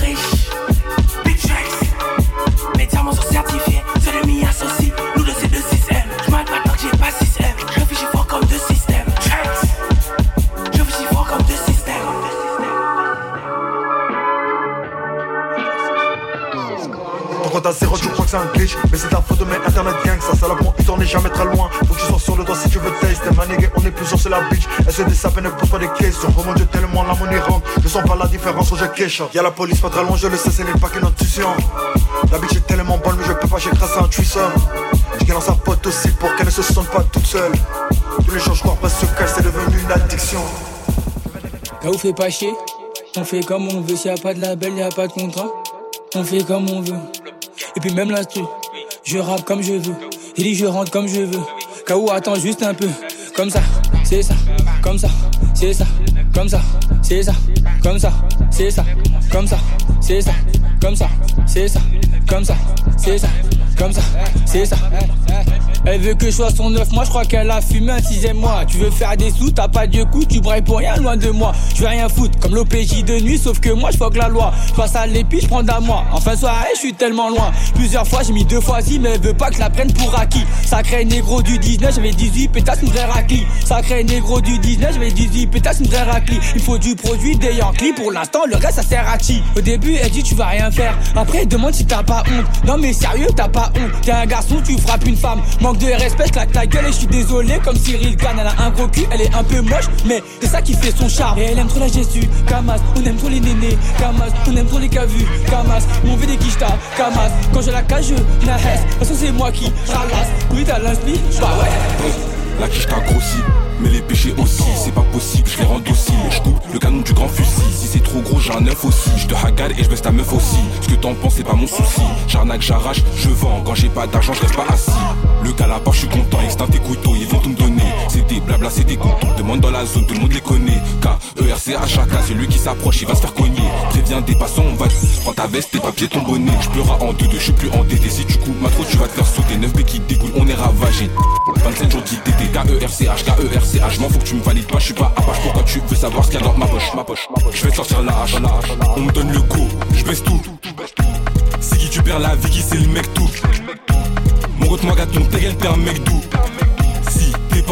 c'est. Mais c'est ta faute de mes internet gang, ça salopement, il t'en est jamais très loin. Faut que tu sois sur le doigt si tu veux taste. Ma nigga, on est plusieurs sur la bitch. Elle se et ne pose pas des questions. Oh mon dieu, tellement la monnaie rentre. Je sens pas la différence où je cache. Y'a la police pas très loin, je le sais, ce n'est pas qu'une intuition. La bitch est tellement bonne, mais je peux pas, à un threesome. Je gagne sa pote aussi pour qu'elle ne se sente pas toute seule. Tous les jours, je crois pas se cache, c'est devenu une addiction. Là où fait pas chier, on fait comme on veut. S'il y a pas de label, y a pas de contrat. On fait comme on veut. Puis même l'instru, je rappe comme je veux. Il dit je rentre comme je veux. K.O. attends juste un peu. Comme ça, c'est ça. Comme ça, c'est ça. Comme ça, c'est ça. Comme ça, c'est ça. Comme ça, c'est ça. Comme ça, c'est ça. Comme ça, c'est ça. Comme ça, c'est ça. Elle veut que je sois son neuf, moi je crois qu'elle a fumé un sixième mois. Tu veux faire des sous, t'as pas de coup, tu brailles pour rien loin de moi. Je veux rien foutre, comme l'OPJ de nuit, sauf que moi je que la loi. Je passe à l'épi, je prends à moi. En fin de soirée, je suis tellement loin. Plusieurs fois, j'ai mis deux fois si, mais elle veut pas que je la prenne pour acquis. Sacré négro du 19, j'avais 18 pétasses, une vraie raclie. Sacré négro du 19, j'avais 18 pétasses, une vraie raclie. Il faut du produit des Yankees, pour l'instant, le reste ça sert à chi. Au début, elle dit tu vas rien faire. Après, elle demande si t'as pas honte. Non mais sérieux, t'as pas honte. T'es un garçon, tu frappes une femme. De respect, claque ta gueule et je suis désolé. Comme Cyril Gann, elle a un gros cul, elle est un peu moche, mais c'est ça qui fait son charme. Et elle aime trop la Jésus, Kamas, on aime trop les nénés, Kamas, on aime trop les cavus, Kamas, on veut des quichtas, Kamas. Quand je la cage, je la hesse. De toute façon, c'est moi qui ralasse. Oui, t'as l'inspi, bah ouais. La quiche t'a mais les péchés aussi, c'est pas possible, je les rends dociles. Je coupe le canon du grand fusil, si c'est trop gros, j'ai un œuf aussi. Je te hagale et je baisse ta meuf aussi. Ce que t'en penses, c'est pas mon souci. J'arnaque, j'arrache, je vends. Quand j'ai pas d'argent, je reste pas assis. Le gars là-bas, je suis content, extinct tes couteaux, ils vont tout me donner. Blabla, c'était content. Demande dans la zone, tout le monde les connaît. K-E-R-C-H-A-K, c'est lui qui s'approche, il va se faire cogner. Préviens des passants, on va. Prends ta veste, tes papiers, ton bonnet. Je pleuras en deux, deux, je suis plus endetté. Si tu coupes ma trop, tu vas te faire sauter. 9 B qui dégoulent, on est ravagé. 27 jours d'ITT, K-E-R-C-H, K-E-R-C-H. M'en faut que tu me valides pas, je suis pas à page. Pourquoi tu veux savoir ce qu'il y a dans ma poche, ma poche, ma poche. Sortir la hache, la hache. On me donne le go, je baisse tout. C'est qui tu perds la vie, qui c'est le mec tout? Mon moi, gâte ton t'es un mec doux.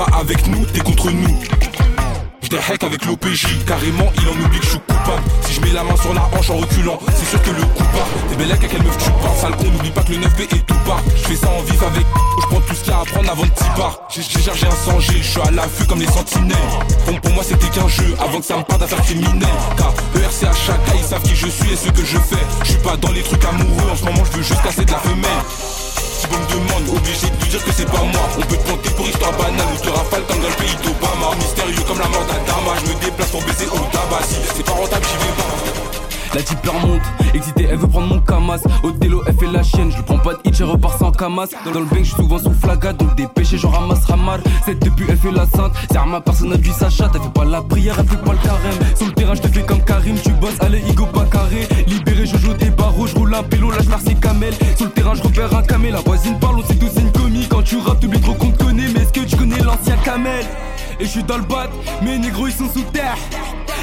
Avec nous, t'es contre nous. Heck avec l'OPJ, carrément il en oublie que je suis coupable. Si je mets la main sur la hanche en reculant, c'est sûr que le coup part. T'es belle à quelle meuf tu parles, sale con, n'oublie pas que le 9B est tout part. Je fais ça en vif avec, je prends tout ce qu'il y a à prendre avant de t'y part. J'ai chargé un sang je suis à l'affût comme les sentinelles. Pour, pour moi c'était qu'un jeu, avant que ça me parte d'affaires criminelles. ERC à chaque ils savent qui je suis et ce que je fais. Je suis pas dans les trucs amoureux, en ce moment je veux juste casser de la femelle. On me demande, obligé de lui dire que c'est pas moi. On peut te planter pour histoire banale ou te rafale comme dans le pays d'Obama. Mystérieux comme la mort d'Adama Je me déplace pour baiser au tabac Si c'est pas rentable j'y vais pas la type remonte, excitée, elle veut prendre mon camas. Othello, elle fait la chienne, je prends pas de hit, je repars sans camas. Dans le bank, je suis souvent sous flaga, donc dépêché, j'en ramasse ramar. Cette depuis, elle fait la sainte, c'est ma personne vu sa chatte, elle fait pas la prière, elle fait pas le carême. Sur le terrain, je te fais comme Karim, tu bosses, allez, Igo pas carré. Libéré, je joue des barreaux, je roule un pélo, là je merci camel. Sur le terrain, je repère un camel, la voisine parle, on sait tous c'est une commis. Quand tu rappes, t'oublies trop qu'on te connaît, mais est-ce que tu connais l'ancien camel? Et je suis dans le bat, mes négros ils sont sous terre.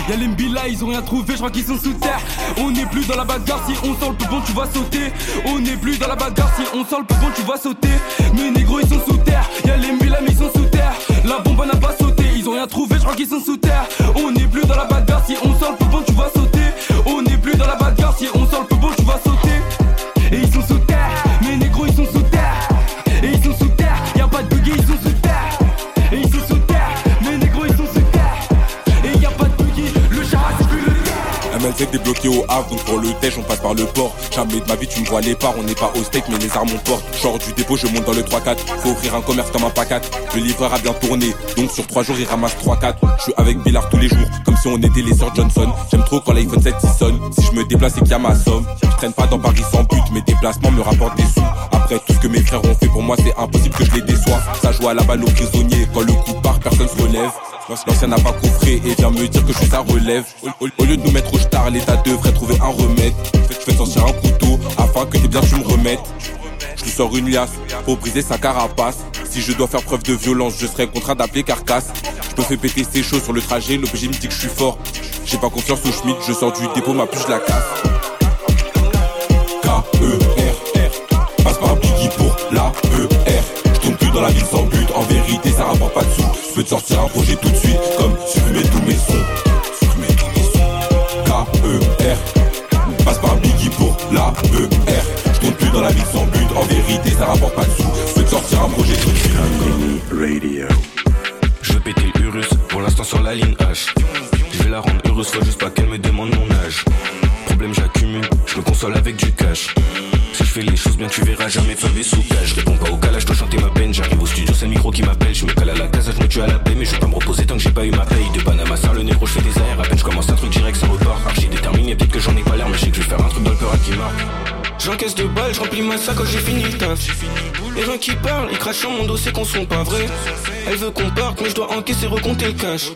Y'a les Mbila, ils ont rien trouvé, je crois qu'ils sont sous terre. On n'est plus dans la bagarre, si on sent le peu bon, tu vas sauter. On n'est plus dans la bagarre, si on sent le peu bon, tu vas sauter. Mes négros, ils sont sous terre. Y'a les Mbila, mais ils sont sous terre. La bombe n'a pas sauté, ils ont rien trouvé, je crois qu'ils sont sous terre. On n'est plus dans la bagarre, si on sent le peu bon, tu vas sauter. On n'est plus dans la bagarre, si on sent le bon, tu vas sauter. MLZ débloqué au Havre, donc pour le tèche on passe par le port. Jamais de ma vie tu me vois les parts, on n'est pas au steak mais les armes on porte. Genre du dépôt, je monte dans le 3-4. Faut ouvrir un commerce comme un pacat. Le livreur a bien tourné, donc sur 3 jours il ramasse 3-4. Je suis avec Billard tous les jours, comme si on était les sœurs Johnson. J'aime trop quand l'iPhone 7 il sonne. Si je me déplace et qu'il y a ma somme, je traîne pas dans Paris sans but, mes déplacements me rapportent des sous. Après tout ce que mes frères ont fait pour moi, c'est impossible que je les déçois. Ça joue à la balle aux prisonniers, quand le coup part, personne se relève. L'ancien n'a pas coffré et vient me dire que je suis sa relève. Au, lieu de nous mettre au star, l'état devrait trouver un remède. Fais, fais sortir un couteau afin que tes biens tu me remettes. Je lui sors une liasse pour briser sa carapace. Si je dois faire preuve de violence, je serai contraint d'appeler carcasse. Je me fais péter ses choses sur le trajet, l'OPJ me dit que je suis fort. J'ai pas confiance au Schmidt, je sors du dépôt, ma puce je la casse. K-E-R-R, dans la ville sans but, en vérité ça rapporte pas de sous. Je peux te sortir un projet tout de suite, comme supprimer tous mes sons. Supprimer tous mes sons. K-E-R, passe par Biggie pour la E-R. Je tourne plus dans la ville sans but, en vérité ça rapporte pas de sous. Je peux te sortir un projet tout de suite. Radio. Je veux péter l'Urus, pour l'instant sur la ligne H. Je vais la rendre heureuse, faut juste pas qu'elle me demande mon âge. Problème j'accumule, je me console avec du cash. Si je fais les choses bien, tu verras jamais faire des sous J'encaisse de balles, je remplis ma sac quand j'ai fini le taf. Les gens qui parlent, ils crachent sur mon dos, c'est qu'on sont pas vrais. Elle veut qu'on parte, mais je dois encaisser, recompter le cash.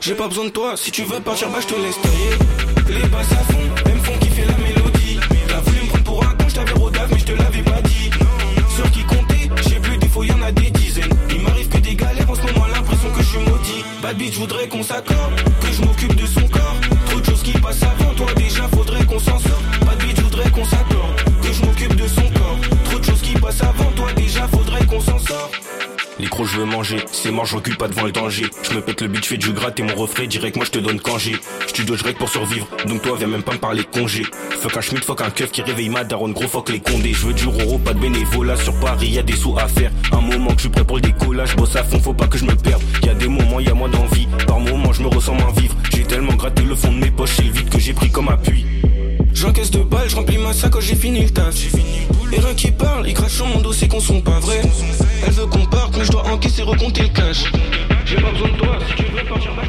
J'ai pas besoin de toi, si tu veux partir, bah je te laisse tailler. Les basses à fond, même fond qui fait la mélodie. T'as voulu me prendre pour un con, je t'avais rodave, mais je te l'avais pas dit. Sur qui compter, j'ai plus des fois, y en a des dizaines. Il m'arrive que des galères, en ce moment l'impression que je suis maudit. Bad bitch, je voudrais qu'on s'accorde, que je m'occupe veux manger, c'est mort, je recule pas devant le danger. Je me pète le je fais du gras, t'es mon refrain, direct, moi je te donne congé. Je règle pour survivre, donc toi viens même pas me parler congé. Fuck un schmidt, fuck un keuf qui réveille ma daronne, gros fuck les condés. Je veux du roro, pas de bénévolat, sur Paris y a des sous à faire. Un moment que je suis prêt pour le décollage, bosse à fond, faut pas que je me perde. Y a des moments, y a moins d'envie, par moments je me ressens moins vivre. J'ai tellement gratté le fond de mes poches, c'est le vide que j'ai pris comme appui. J'encaisse de balles, je remplis ma sac quand j'ai fini le taf. Les reins qui parlent, ils crachent sur mon dos, c'est qu'on sont pas vrais. Elle veut qu'on parte, mais je dois encaisser, recompter le cash. J'ai pas besoin de toi, si tu veux partir, bah